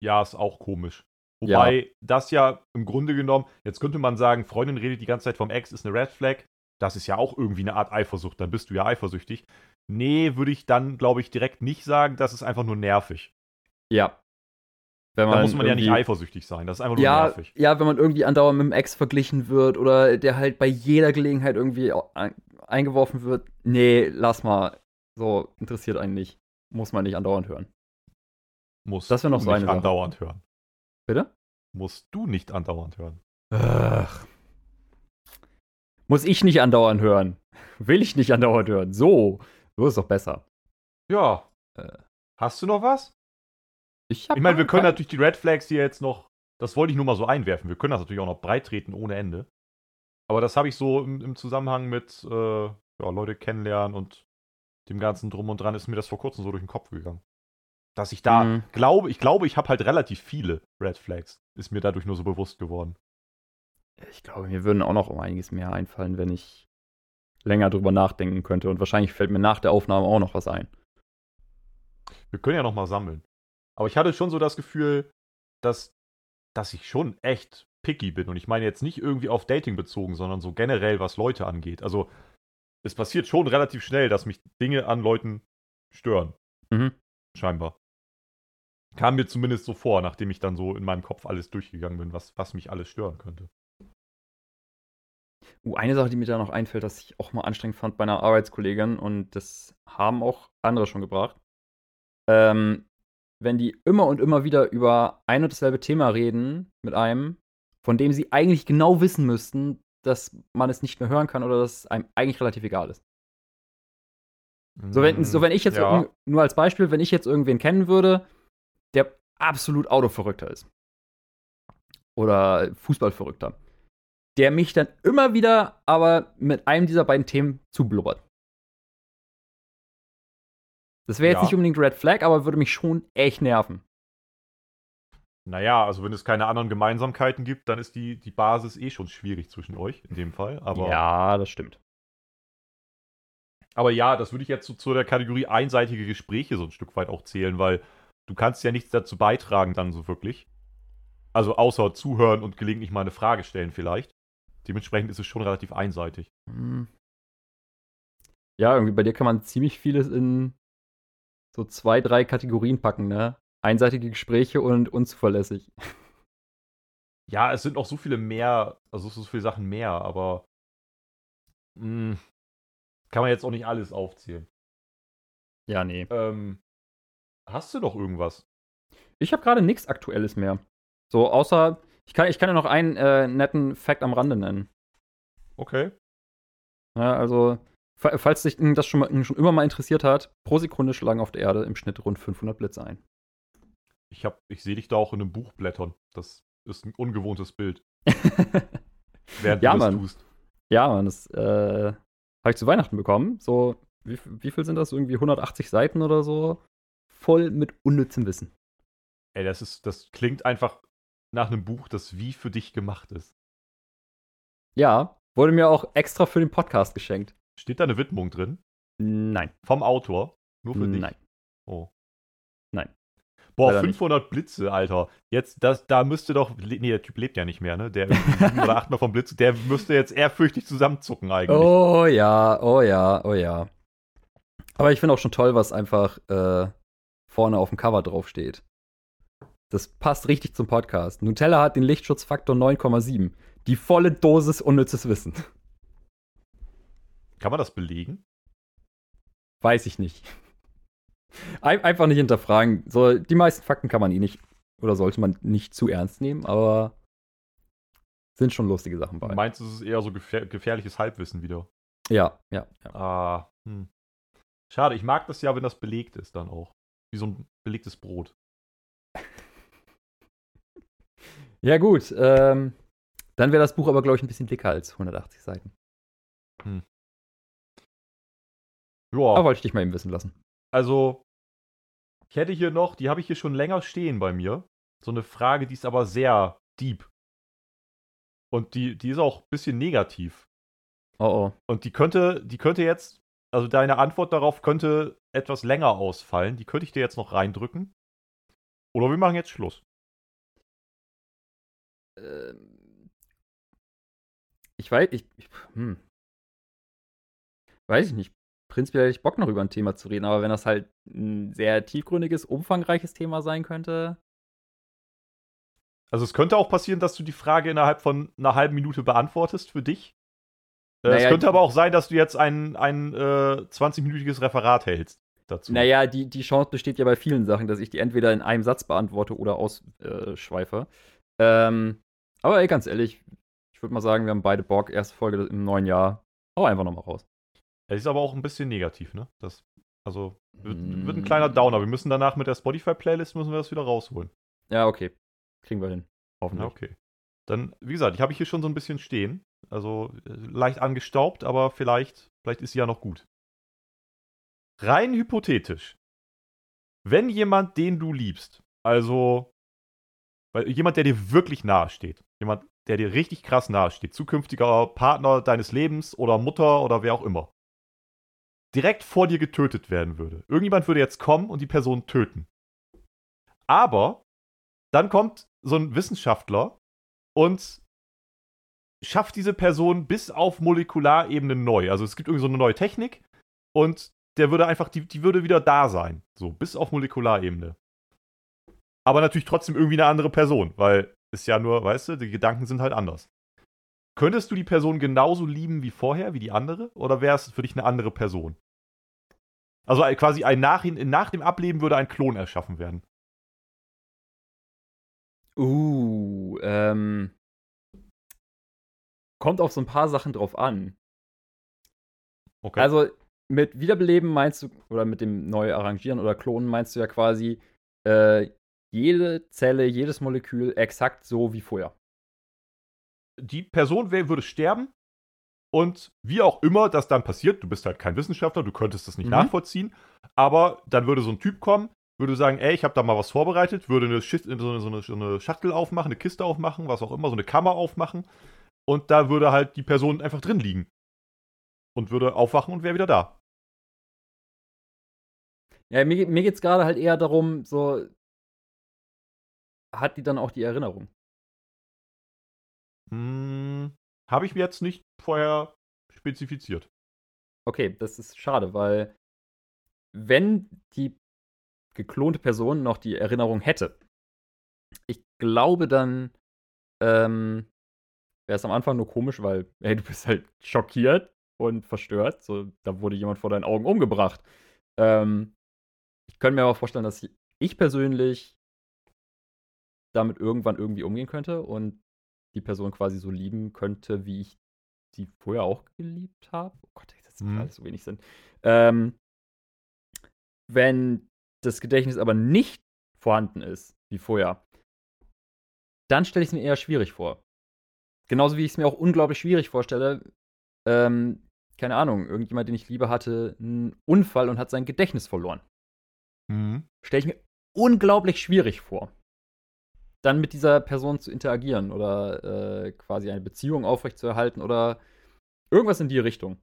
ja, ist auch komisch. Wobei das ja im Grunde genommen, jetzt könnte man sagen, Freundin redet die ganze Zeit vom Ex, ist eine Red Flag. Das ist ja auch irgendwie eine Art Eifersucht, dann bist du ja eifersüchtig. Nee, würde ich dann, glaube ich, direkt nicht sagen, das ist einfach nur nervig. Ja. Wenn Da muss man ja nicht eifersüchtig sein, das ist einfach nur Ja, nervig. ja, wenn man irgendwie andauernd mit dem Ex verglichen wird oder der halt bei jeder Gelegenheit irgendwie eingeworfen wird. Nee, lass mal. So, interessiert einen nicht. Muss man nicht andauernd hören. Muss das wär noch so nicht eine Sache. andauernd hören. Bitte? musst du nicht andauernd hören. Ach. Muss ich nicht andauernd hören. Will ich nicht andauernd hören. So. So ist doch besser. Ja. Äh, hast du noch was? Ich, ich meine, wir können natürlich die Red Flags hier jetzt noch, das wollte ich nur mal so einwerfen. Wir können das natürlich auch noch breit treten ohne Ende. Aber das habe ich so im, im, Zusammenhang mit äh, ja, Leute kennenlernen und dem ganzen Drum und Dran ist mir das vor kurzem so durch den Kopf gegangen. Dass ich da mhm. glaube, ich glaube, ich habe halt relativ viele Red Flags. Ist mir dadurch nur so bewusst geworden. Ich glaube, mir würden auch noch um einiges mehr einfallen, wenn ich länger drüber nachdenken könnte. Und wahrscheinlich fällt mir nach der Aufnahme auch noch was ein. Wir können ja noch mal sammeln. Aber ich hatte schon so das Gefühl, dass, dass ich schon echt picky bin. Und ich meine jetzt nicht irgendwie auf Dating bezogen, sondern so generell, was Leute angeht. Also, es passiert schon relativ schnell, dass mich Dinge an Leuten stören. Mhm. Scheinbar. Kam mir zumindest so vor, nachdem ich dann so in meinem Kopf alles durchgegangen bin, was, was mich alles stören könnte. Uh, eine Sache, die mir da noch einfällt, dass ich auch mal anstrengend fand bei einer Arbeitskollegin und das haben auch andere schon gebracht. Ähm, wenn die immer und immer wieder über ein und dasselbe Thema reden mit einem, von dem sie eigentlich genau wissen müssten, dass man es nicht mehr hören kann oder dass es einem eigentlich relativ egal ist. So wenn, so wenn ich jetzt ja. nur als Beispiel, wenn ich jetzt irgendwen kennen würde, der absolut Autoverrückter ist. Oder Fußballverrückter. Der mich dann immer wieder aber mit einem dieser beiden Themen zublubbert. Das wäre jetzt ja. nicht unbedingt Red Flag, aber würde mich schon echt nerven. Naja, also wenn es keine anderen Gemeinsamkeiten gibt, dann ist die, die Basis eh schon schwierig zwischen euch, in dem Fall. Aber ja, das stimmt. Aber ja, das würde ich jetzt so zu der Kategorie einseitige Gespräche so ein Stück weit auch zählen, weil du kannst ja nichts dazu beitragen dann so wirklich. Also außer zuhören und gelegentlich mal eine Frage stellen vielleicht. Dementsprechend ist es schon relativ einseitig. Hm. Ja, irgendwie bei dir kann man ziemlich vieles in so zwei, drei Kategorien packen, ne? Einseitige Gespräche und unzuverlässig. <laughs> Ja, es sind noch so viele mehr, also so viele Sachen mehr, aber mh, hm, kann man jetzt auch nicht alles aufzählen. Ja, nee. Ähm, hast du doch irgendwas? Ich habe gerade nichts Aktuelles mehr. So, außer, ich kann, ich kann ja noch einen äh, netten Fact am Rande nennen. Okay. Ja, also, falls dich das schon, mal, schon immer mal interessiert hat, pro Sekunde schlagen auf der Erde im Schnitt rund 500 Blitze ein. Ich, ich sehe dich da auch in einem Buch blättern. Das ist ein ungewohntes Bild. <laughs> Während ja, du das tust. Ja, Mann, das äh, habe ich zu Weihnachten bekommen. So, wie, wie viel sind das? Irgendwie 180 Seiten oder so? Voll mit unnützem Wissen. Ey, das ist, das klingt einfach nach einem Buch, das wie für dich gemacht ist. Ja, wurde mir auch extra für den Podcast geschenkt. Steht da eine Widmung drin? Nein. Vom Autor? Nur für dich? Nein. Oh. Nein. Boah, Leider 500 nicht. Blitze, Alter. Jetzt, das, da müsste doch, nee, der Typ lebt ja nicht mehr, ne? Der <laughs> oder achtmal vom Blitz, der müsste jetzt ehrfürchtig zusammenzucken eigentlich. Oh ja, oh ja, oh ja. Aber ich finde auch schon toll, was einfach äh, vorne auf dem Cover draufsteht. Das passt richtig zum Podcast. Nutella hat den Lichtschutzfaktor 9,7. Die volle Dosis unnützes Wissen. Kann man das belegen? Weiß ich nicht. Einfach nicht hinterfragen. So, die meisten Fakten kann man eh nicht oder sollte man nicht zu ernst nehmen, aber sind schon lustige Sachen bei. Du meinst, es ist eher so gefähr gefährliches Halbwissen wieder? Ja, ja. ja. Ah, hm. Schade, ich mag das ja, wenn das belegt ist dann auch. Wie so ein belegtes Brot. <laughs> ja, gut. Ähm, dann wäre das Buch aber, glaube ich, ein bisschen dicker als 180 Seiten. Hm. Ja. Aber wollte ich dich mal eben wissen lassen. Also, ich hätte hier noch, die habe ich hier schon länger stehen bei mir. So eine Frage, die ist aber sehr deep. Und die, die ist auch ein bisschen negativ. Oh oh. Und die könnte, die könnte jetzt, also deine Antwort darauf könnte etwas länger ausfallen. Die könnte ich dir jetzt noch reindrücken. Oder wir machen jetzt Schluss. Ähm, ich weiß, ich, ich hm. Weiß ich nicht prinzipiell hätte ich Bock noch über ein Thema zu reden, aber wenn das halt ein sehr tiefgründiges, umfangreiches Thema sein könnte. Also es könnte auch passieren, dass du die Frage innerhalb von einer halben Minute beantwortest für dich. Äh, naja, es könnte aber auch sein, dass du jetzt ein, ein äh, 20-minütiges Referat hältst dazu. Naja, die, die Chance besteht ja bei vielen Sachen, dass ich die entweder in einem Satz beantworte oder ausschweife. Ähm, aber ey, ganz ehrlich, ich würde mal sagen, wir haben beide Bock. Erste Folge im neuen Jahr. Hau einfach nochmal raus. Es ist aber auch ein bisschen negativ, ne? Das, also, wird, wird ein Mm. kleiner Downer. Wir müssen danach mit der Spotify-Playlist müssen wir das wieder rausholen. Ja, okay. Kriegen wir hin. Ja, Hoffentlich. okay. Dann, wie gesagt, ich habe hier schon so ein bisschen stehen. Also äh, leicht angestaubt, aber vielleicht, vielleicht ist sie ja noch gut. Rein hypothetisch. Wenn jemand, den du liebst, also weil jemand, der dir wirklich nahe steht, jemand, der dir richtig krass nahe steht, zukünftiger Partner deines Lebens oder Mutter oder wer auch immer, direkt vor dir getötet werden würde. Irgendjemand würde jetzt kommen und die Person töten. Aber dann kommt so ein Wissenschaftler und schafft diese Person bis auf Molekularebene neu. Also es gibt irgendwie so eine neue Technik und der würde einfach, die, die würde wieder da sein. So, bis auf Molekularebene. Aber natürlich trotzdem irgendwie eine andere Person, weil ist ja nur, weißt du, die Gedanken sind halt anders. Könntest du die Person genauso lieben wie vorher, wie die andere? Oder wäre es für dich eine andere Person? Also äh, quasi ein nach, nach dem Ableben würde ein Klon erschaffen werden. Uh, ähm. Kommt auf so ein paar Sachen drauf an. Okay. Also, mit Wiederbeleben meinst du, oder mit dem neu arrangieren oder klonen meinst du ja quasi äh, jede Zelle, jedes Molekül exakt so wie vorher. Die Person würde sterben und wie auch immer das dann passiert, du bist halt kein Wissenschaftler, du könntest das nicht Mhm. nachvollziehen, aber dann würde so ein Typ kommen, würde sagen, ey, ich habe da mal was vorbereitet, würde eine, Schicht, so, eine, so, eine, so eine Schachtel aufmachen, eine Kiste aufmachen, was auch immer, so eine Kammer aufmachen und da würde halt die Person einfach drin liegen und würde aufwachen und wäre wieder da. Ja, mir, mir geht es gerade halt eher darum, so. Hat die dann auch die Erinnerung? Hm, habe ich mir jetzt nicht vorher spezifiziert. Okay, das ist schade, weil wenn die geklonte Person noch die Erinnerung hätte, ich glaube dann ähm, wäre es am Anfang nur komisch, weil hey, du bist halt schockiert und verstört. So, da wurde jemand vor deinen Augen umgebracht. Ähm, ich könnte mir aber vorstellen, dass ich persönlich damit irgendwann irgendwie umgehen könnte und die Person quasi so lieben könnte, wie ich sie vorher auch geliebt habe. Oh Gott, das macht Mhm. alles so wenig Sinn. Ähm, wenn das Gedächtnis aber nicht vorhanden ist, wie vorher, dann stelle ich es mir eher schwierig vor. Genauso wie ich es mir auch unglaublich schwierig vorstelle, ähm, keine Ahnung, irgendjemand, den ich liebe, hatte einen Unfall und hat sein Gedächtnis verloren. Mhm. Stelle ich mir unglaublich schwierig vor, dann mit dieser Person zu interagieren oder äh, quasi eine Beziehung aufrechtzuerhalten oder irgendwas in die Richtung.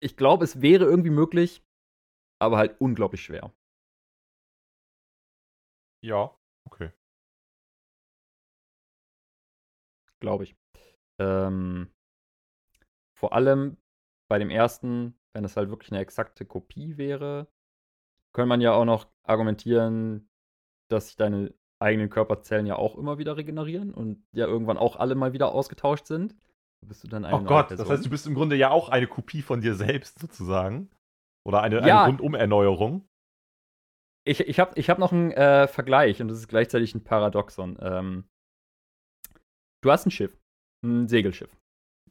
Ich glaube, es wäre irgendwie möglich, aber halt unglaublich schwer. Ja, okay. glaube ich. Ähm, vor allem bei dem ersten, wenn es halt wirklich eine exakte Kopie wäre, könnte man ja auch noch argumentieren, dass sich deine eigenen Körperzellen ja auch immer wieder regenerieren und ja irgendwann auch alle mal wieder ausgetauscht sind. Bist du dann eine Oh Gott, das Person. heißt, du bist im Grunde ja auch eine Kopie von dir selbst sozusagen. Oder eine, Ja. eine Rundum-Erneuerung. Ich, ich habe ich hab noch einen äh, Vergleich und das ist gleichzeitig ein Paradoxon. Ähm, du hast ein Schiff, ein Segelschiff.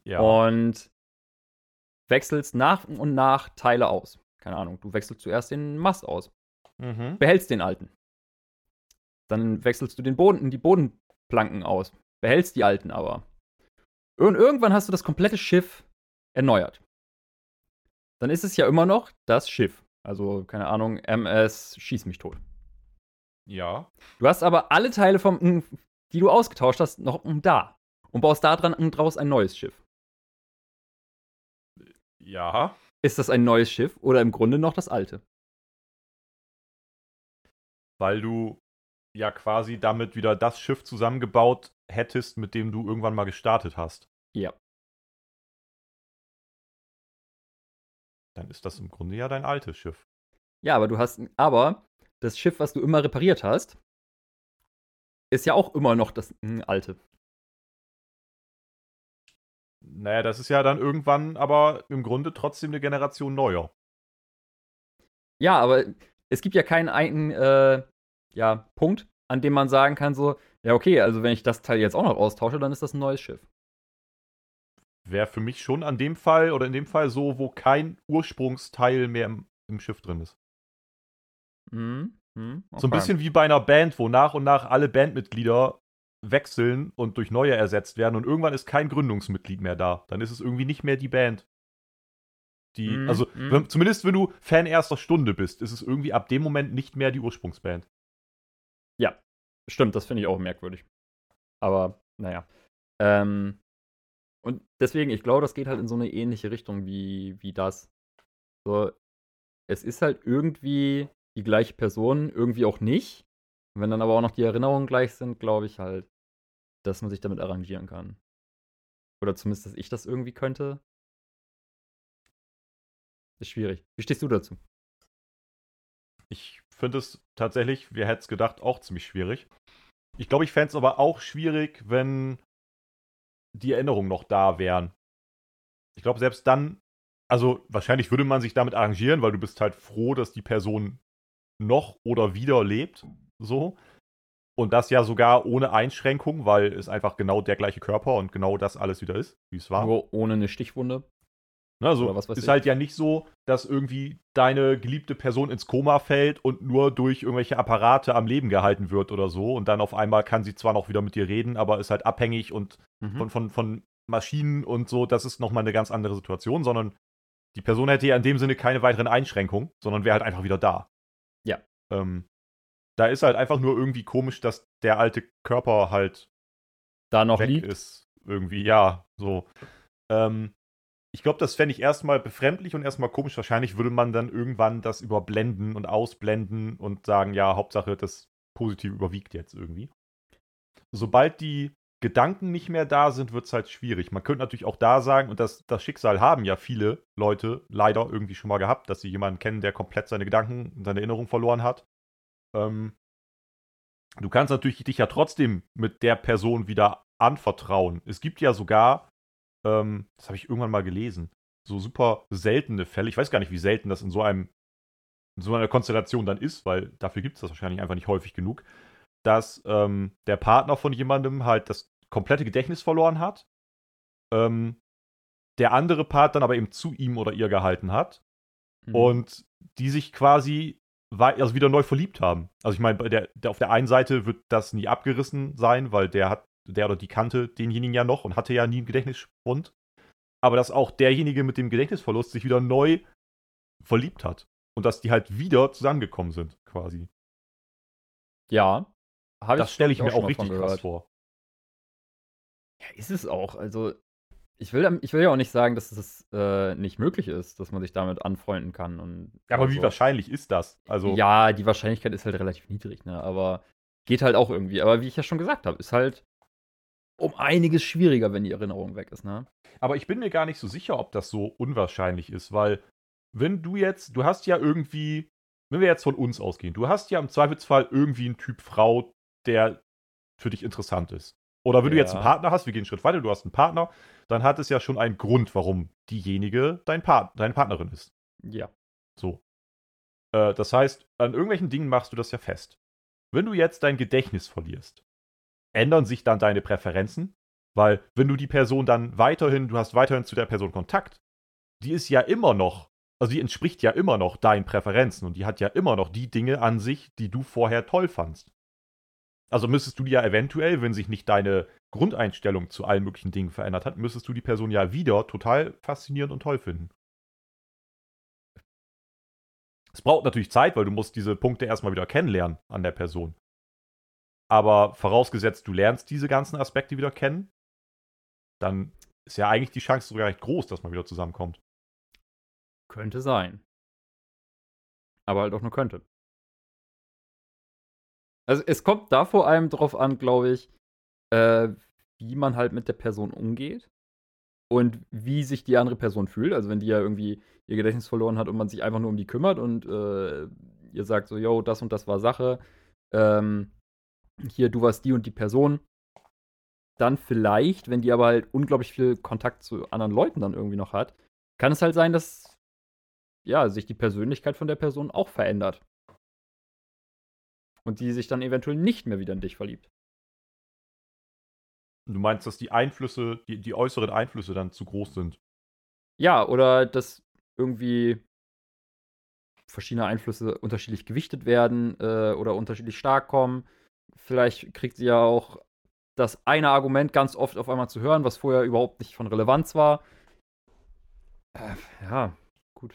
Ja. Und wechselst nach und nach Teile aus. Keine Ahnung, du wechselst zuerst den Mast aus, mhm. behältst den alten. Dann wechselst du den Boden, die Bodenplanken aus, behältst die alten aber. Und irgendwann hast du das komplette Schiff erneuert. Dann ist es ja immer noch das Schiff. Also, keine Ahnung, MS Schieß mich tot. Ja. Du hast aber alle Teile, vom, die du ausgetauscht hast, noch da. Und baust da dran draus ein neues Schiff. Ja. Ist das ein neues Schiff oder im Grunde noch das alte? Weil du ja quasi damit wieder das Schiff zusammengebaut hättest, mit dem du irgendwann mal gestartet hast. Ja. Dann ist das im Grunde ja dein altes Schiff. Ja, aber du hast, aber das Schiff, was du immer repariert hast, ist ja auch immer noch das mm, alte. Naja, das ist ja dann irgendwann aber im Grunde trotzdem eine Generation neuer. Ja, aber es gibt ja keinen einen äh, ja, Punkt, an dem man sagen kann, so, Ja, okay, also wenn ich das Teil jetzt auch noch austausche, dann ist das ein neues Schiff. Wäre für mich schon an dem Fall oder in dem Fall so, wo kein Ursprungsteil mehr im, im Schiff drin ist. Mhm. Mhm. So ein okay. bisschen wie bei einer Band, wo nach und nach alle Bandmitglieder wechseln und durch neue ersetzt werden und irgendwann ist kein Gründungsmitglied mehr da. Dann ist es irgendwie nicht mehr die Band. Die, Mhm, also mhm. wenn, zumindest wenn du Fan erster Stunde bist, ist es irgendwie ab dem Moment nicht mehr die Ursprungsband. Stimmt, das finde ich auch merkwürdig. Aber, naja. Ähm, und deswegen, ich glaube, das geht halt in so eine ähnliche Richtung wie, wie das. So, es ist halt irgendwie die gleiche Person, irgendwie auch nicht. Und wenn dann aber auch noch die Erinnerungen gleich sind, glaube ich halt, dass man sich damit arrangieren kann. Oder zumindest, dass ich das irgendwie könnte. Ist schwierig. Wie stehst du dazu? Ich finde es tatsächlich, wer hätte es gedacht, auch ziemlich schwierig. Ich glaube, ich fände es aber auch schwierig, wenn die Erinnerungen noch da wären. Ich glaube, selbst dann, also wahrscheinlich würde man sich damit arrangieren, weil du bist halt froh, dass die Person noch oder wieder lebt. So. Und das ja sogar ohne Einschränkung, weil es einfach genau der gleiche Körper und genau das alles wieder ist, wie es war. Nur ohne eine Stichwunde. Ne, also was ist ich. halt ja nicht so, dass irgendwie deine geliebte Person ins Koma fällt und nur durch irgendwelche Apparate am Leben gehalten wird oder so. Und dann auf einmal kann sie zwar noch wieder mit dir reden, aber ist halt abhängig und Mhm. von, von, von Maschinen und so. Das ist nochmal eine ganz andere Situation, sondern die Person hätte ja in dem Sinne keine weiteren Einschränkungen, sondern wäre halt einfach wieder da. Ja. Ähm, da ist halt einfach nur irgendwie komisch, dass der alte Körper halt da noch weg liegt. ist. Irgendwie, ja, so. Ähm, ich glaube, das fände ich erstmal befremdlich und erstmal komisch. Wahrscheinlich würde man dann irgendwann das überblenden und ausblenden und sagen, ja, Hauptsache das Positive überwiegt jetzt irgendwie. Sobald die Gedanken nicht mehr da sind, wird es halt schwierig. Man könnte natürlich auch da sagen, und das, das Schicksal haben ja viele Leute leider irgendwie schon mal gehabt, dass sie jemanden kennen, der komplett seine Gedanken und seine Erinnerung verloren hat. Ähm, du kannst natürlich dich ja trotzdem mit der Person wieder anvertrauen. Es gibt ja sogar, ähm, das habe ich irgendwann mal gelesen, so super seltene Fälle. Ich weiß gar nicht, wie selten das in so einem in so einer Konstellation dann ist, weil dafür gibt es das wahrscheinlich einfach nicht häufig genug, dass ähm, der Partner von jemandem halt das komplette Gedächtnis verloren hat, ähm, der andere Part dann aber eben zu ihm oder ihr gehalten hat Mhm. und die sich quasi also wieder neu verliebt haben. Also ich meine, der, der, auf der einen Seite wird das nie abgerissen sein, weil der hat, der oder die kannte denjenigen ja noch und hatte ja nie einen Gedächtnisschwund. Aber dass auch derjenige mit dem Gedächtnisverlust sich wieder neu verliebt hat. Und dass die halt wieder zusammengekommen sind, quasi. Ja. Das stelle ich glaub mir auch richtig krass vor. Ja, ist es auch. Also, ich will, ich will ja auch nicht sagen, dass es äh, nicht möglich ist, dass man sich damit anfreunden kann. Und Aber oder wie wahrscheinlich ist das? Also, Ja, die Wahrscheinlichkeit ist halt relativ niedrig, ne? Aber geht halt auch irgendwie. Aber wie ich ja schon gesagt habe, ist halt um einiges schwieriger, wenn die Erinnerung weg ist, ne? Aber ich bin mir gar nicht so sicher, ob das so unwahrscheinlich ist, weil wenn du jetzt, du hast ja irgendwie, wenn wir jetzt von uns ausgehen, du hast ja im Zweifelsfall irgendwie einen Typ Frau, der für dich interessant ist. Oder wenn du jetzt einen Ja. Partner hast, wir gehen einen Schritt weiter, du hast einen Partner, dann hat es ja schon einen Grund, warum diejenige dein Part deine Partnerin ist. Ja. So. Äh, das heißt, an irgendwelchen Dingen machst du das ja fest. Wenn du jetzt dein Gedächtnis verlierst, ändern sich dann deine Präferenzen? Weil, wenn du die Person dann weiterhin, du hast weiterhin zu der Person Kontakt, die ist ja immer noch, also die entspricht ja immer noch deinen Präferenzen und die hat ja immer noch die Dinge an sich, die du vorher toll fandst. Also müsstest du dir ja eventuell, wenn sich nicht deine Grundeinstellung zu allen möglichen Dingen verändert hat, müsstest du die Person ja wieder total faszinierend und toll finden. Es braucht natürlich Zeit, weil du musst diese Punkte erstmal wieder kennenlernen an der Person. Aber vorausgesetzt, du lernst diese ganzen Aspekte wieder kennen, dann ist ja eigentlich die Chance sogar recht groß, dass man wieder zusammenkommt. Könnte sein. Aber halt auch nur könnte. Also es kommt da vor allem drauf an, glaube ich, äh, wie man halt mit der Person umgeht und wie sich die andere Person fühlt. Also wenn die ja irgendwie ihr Gedächtnis verloren hat und man sich einfach nur um die kümmert und äh, ihr sagt so, yo, das und das war Sache, ähm, hier, du warst die und die Person, dann vielleicht, wenn die aber halt unglaublich viel Kontakt zu anderen Leuten dann irgendwie noch hat, kann es halt sein, dass ja, sich die Persönlichkeit von der Person auch verändert. Und die sich dann eventuell nicht mehr wieder in dich verliebt. Du meinst, dass die Einflüsse, die, die äußeren Einflüsse dann zu groß sind? Ja, oder dass irgendwie verschiedene Einflüsse unterschiedlich gewichtet werden äh, oder unterschiedlich stark kommen. Vielleicht kriegt sie ja auch das eine Argument ganz oft auf einmal zu hören, was vorher überhaupt nicht von Relevanz war. Äh, ja, gut.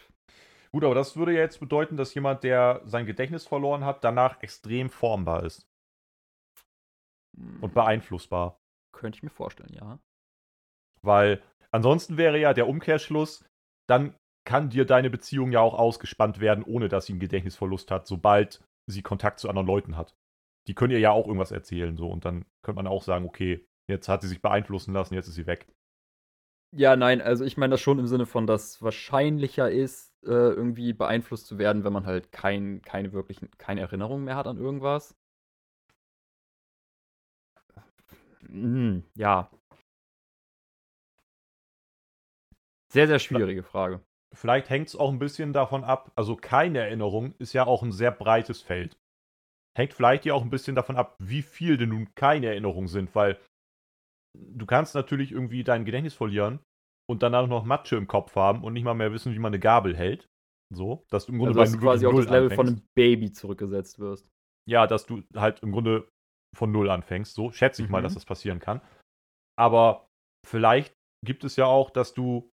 Gut, aber das würde ja jetzt bedeuten, dass jemand, der sein Gedächtnis verloren hat, danach extrem formbar ist. Und beeinflussbar. Könnte ich mir vorstellen, ja. Weil ansonsten wäre ja der Umkehrschluss, dann kann dir deine Beziehung ja auch ausgespannt werden, ohne dass sie einen Gedächtnisverlust hat, sobald sie Kontakt zu anderen Leuten hat. Die können ihr ja auch irgendwas erzählen, so und dann könnte man auch sagen, okay, jetzt hat sie sich beeinflussen lassen, jetzt ist sie weg. Ja, nein, also ich meine das schon im Sinne von, dass wahrscheinlicher ist, äh, irgendwie beeinflusst zu werden, wenn man halt kein, keine wirklichen, keine Erinnerung mehr hat an irgendwas. Hm, ja. Sehr, sehr schwierige Frage. Vielleicht hängt es auch ein bisschen davon ab, also keine Erinnerung ist ja auch ein sehr breites Feld. Hängt vielleicht ja auch ein bisschen davon ab, wie viel denn nun keine Erinnerungen sind, weil du kannst natürlich irgendwie dein Gedächtnis verlieren und danach noch Matsche im Kopf haben und nicht mal mehr wissen, wie man eine Gabel hält. So, dass du im Grunde also, dass du quasi auf das Level anfängst. von einem Baby zurückgesetzt wirst. Ja, dass du halt im Grunde von Null anfängst. So schätze ich mhm. mal, dass das passieren kann. Aber vielleicht gibt es ja auch, dass du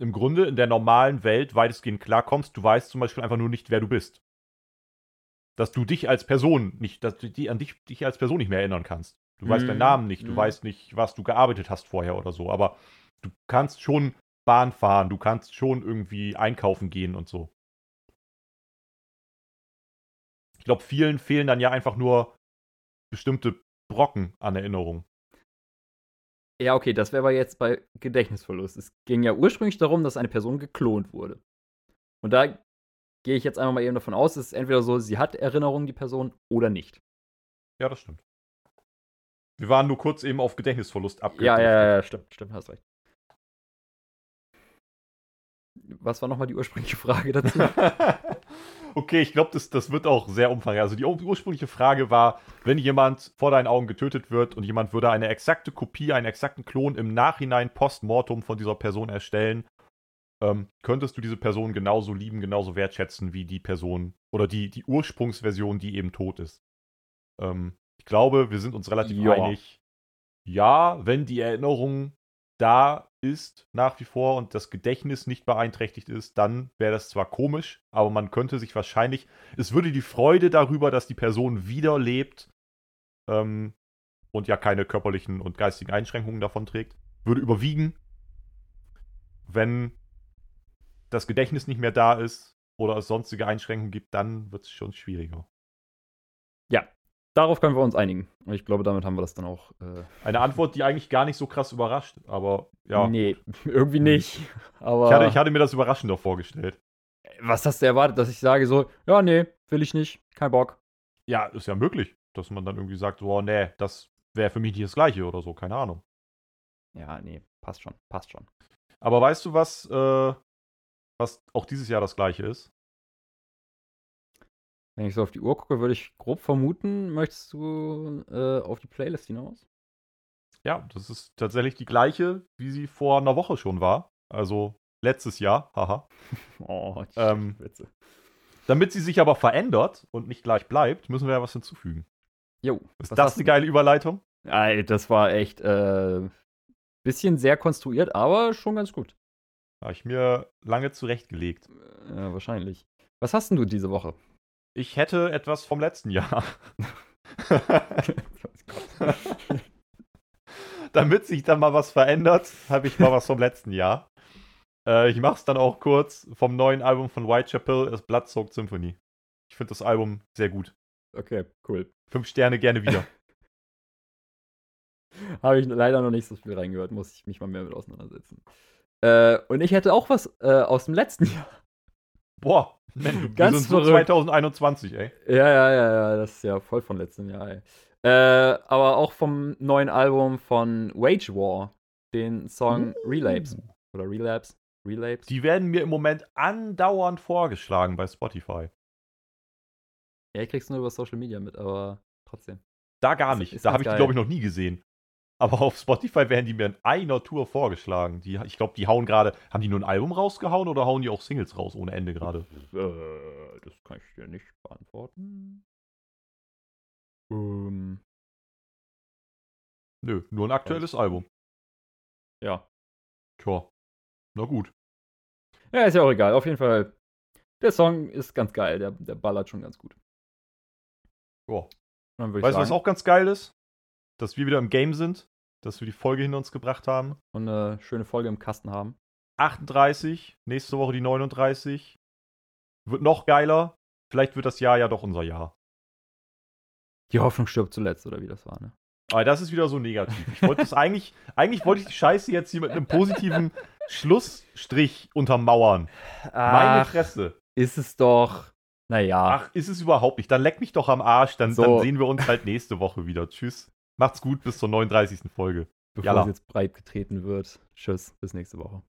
im Grunde in der normalen Welt weitestgehend klarkommst. Du weißt zum Beispiel einfach nur nicht, wer du bist. Dass du dich als Person nicht, dass du die, an dich, dich als Person nicht mehr erinnern kannst. Du mhm. weißt deinen mhm. Namen nicht, du mhm. weißt nicht, was du gearbeitet hast vorher oder so. Aber du kannst schon Bahn fahren, du kannst schon irgendwie einkaufen gehen und so. Ich glaube, vielen fehlen dann ja einfach nur bestimmte Brocken an Erinnerung. Ja, okay, das wäre aber jetzt bei Gedächtnisverlust. Es ging ja ursprünglich darum, dass eine Person geklont wurde. Und da gehe ich jetzt einfach mal eben davon aus, es ist entweder so, sie hat Erinnerungen, die Person, oder nicht. Ja, das stimmt. Wir waren nur kurz eben auf Gedächtnisverlust abgedriftet. Ja, ja, ja, stimmt, stimmt, hast recht. Was war nochmal die ursprüngliche Frage dazu? <laughs> okay, ich glaube, das, das wird auch sehr umfangreich. Also die ursprüngliche Frage war, wenn jemand vor deinen Augen getötet wird und jemand würde eine exakte Kopie, einen exakten Klon im Nachhinein postmortem von dieser Person erstellen, ähm, könntest du diese Person genauso lieben, genauso wertschätzen wie die Person oder die, die Ursprungsversion, die eben tot ist. Ähm, ich glaube, wir sind uns relativ ja. einig. Ja, wenn die Erinnerung da ist nach wie vor und das Gedächtnis nicht beeinträchtigt ist, dann wäre das zwar komisch, aber man könnte sich wahrscheinlich, es würde die Freude darüber, dass die Person wieder lebt ähm, und ja keine körperlichen und geistigen Einschränkungen davon trägt, würde überwiegen, wenn das Gedächtnis nicht mehr da ist oder es sonstige Einschränkungen gibt, dann wird es schon schwieriger. Ja, Darauf können wir uns einigen. Und ich glaube, damit haben wir das dann auch. Äh Eine Antwort, die eigentlich gar nicht so krass überrascht, aber ja. Nee, <laughs> irgendwie nicht. Aber ich hatte, ich hatte mir das überraschender vorgestellt. Was hast du erwartet, dass ich sage so, ja, nee, will ich nicht, kein Bock. Ja, ist ja möglich, dass man dann irgendwie sagt, so, oh, nee, das wäre für mich nicht das Gleiche oder so, keine Ahnung. Ja, nee, passt schon, passt schon. Aber weißt du, was, äh, was auch dieses Jahr das Gleiche ist? Wenn ich so auf die Uhr gucke, würde ich grob vermuten, möchtest du äh, auf die Playlist hinaus? Ja, das ist tatsächlich die gleiche, wie sie vor einer Woche schon war. Also letztes Jahr, haha. <laughs> oh, ähm, Witze. Damit sie sich aber verändert und nicht gleich bleibt, müssen wir ja was hinzufügen. Jo. Ist das eine geile Überleitung? Ja, das war echt äh, bisschen sehr konstruiert, aber schon ganz gut. Habe ich mir lange zurechtgelegt. Ja, wahrscheinlich. Was hast denn du diese Woche? Ich hätte etwas vom letzten Jahr. <laughs> Damit sich dann mal was verändert, habe ich mal was vom letzten Jahr. Äh, ich mache es dann auch kurz vom neuen Album von Whitechapel, das Bloodsoaked Symphony. Ich finde das Album sehr gut. Okay, cool. Fünf Sterne gerne wieder. <laughs> habe ich leider noch nicht so viel reingehört, muss ich mich mal mehr mit auseinandersetzen. Äh, und ich hätte auch was äh, aus dem letzten Jahr. Boah, man, ganz sind so 2021, ey. Ja, ja, ja, ja, das ist ja voll von letztem Jahr, ey. Äh, aber auch vom neuen Album von Wage War, den Song uh. Relapse. Oder Relapse. Relapse. Die werden mir im Moment andauernd vorgeschlagen bei Spotify. Ja, ich krieg's nur über Social Media mit, aber trotzdem. Da gar nicht. Da habe ich die, glaube ich, noch nie gesehen. Aber auf Spotify werden die mir in einer Tour vorgeschlagen. Die, ich glaube, die hauen gerade. Haben die nur ein Album rausgehauen oder hauen die auch Singles raus ohne Ende gerade? Äh, das kann ich dir nicht beantworten. Ähm, Nö, nur ein aktuelles Album. ja. Tja. Na gut. Ja, ist ja auch egal. Auf jeden Fall, der Song ist ganz geil. Der, der ballert schon ganz gut. Ja. Weißt du, was auch ganz geil ist? Dass wir wieder im Game sind. Dass wir die Folge hinter uns gebracht haben. und eine schöne Folge im Kasten haben. 38, nächste Woche die 39. Wird noch geiler. Vielleicht wird das Jahr ja doch unser Jahr. Die Hoffnung stirbt zuletzt, oder wie das war, ne? Aber das ist wieder so negativ. Ich wollte das <laughs> eigentlich, eigentlich wollte ich die Scheiße jetzt hier mit einem positiven Schlussstrich untermauern. Meine Fresse. ist es doch. Naja, Ach, ist es überhaupt nicht. Dann leck mich doch am Arsch. Dann, So. dann sehen wir uns halt nächste Woche wieder. Tschüss. Macht's gut bis zur 39. Folge. bevor Jalla. es jetzt breit getreten wird. Tschüss, bis nächste Woche.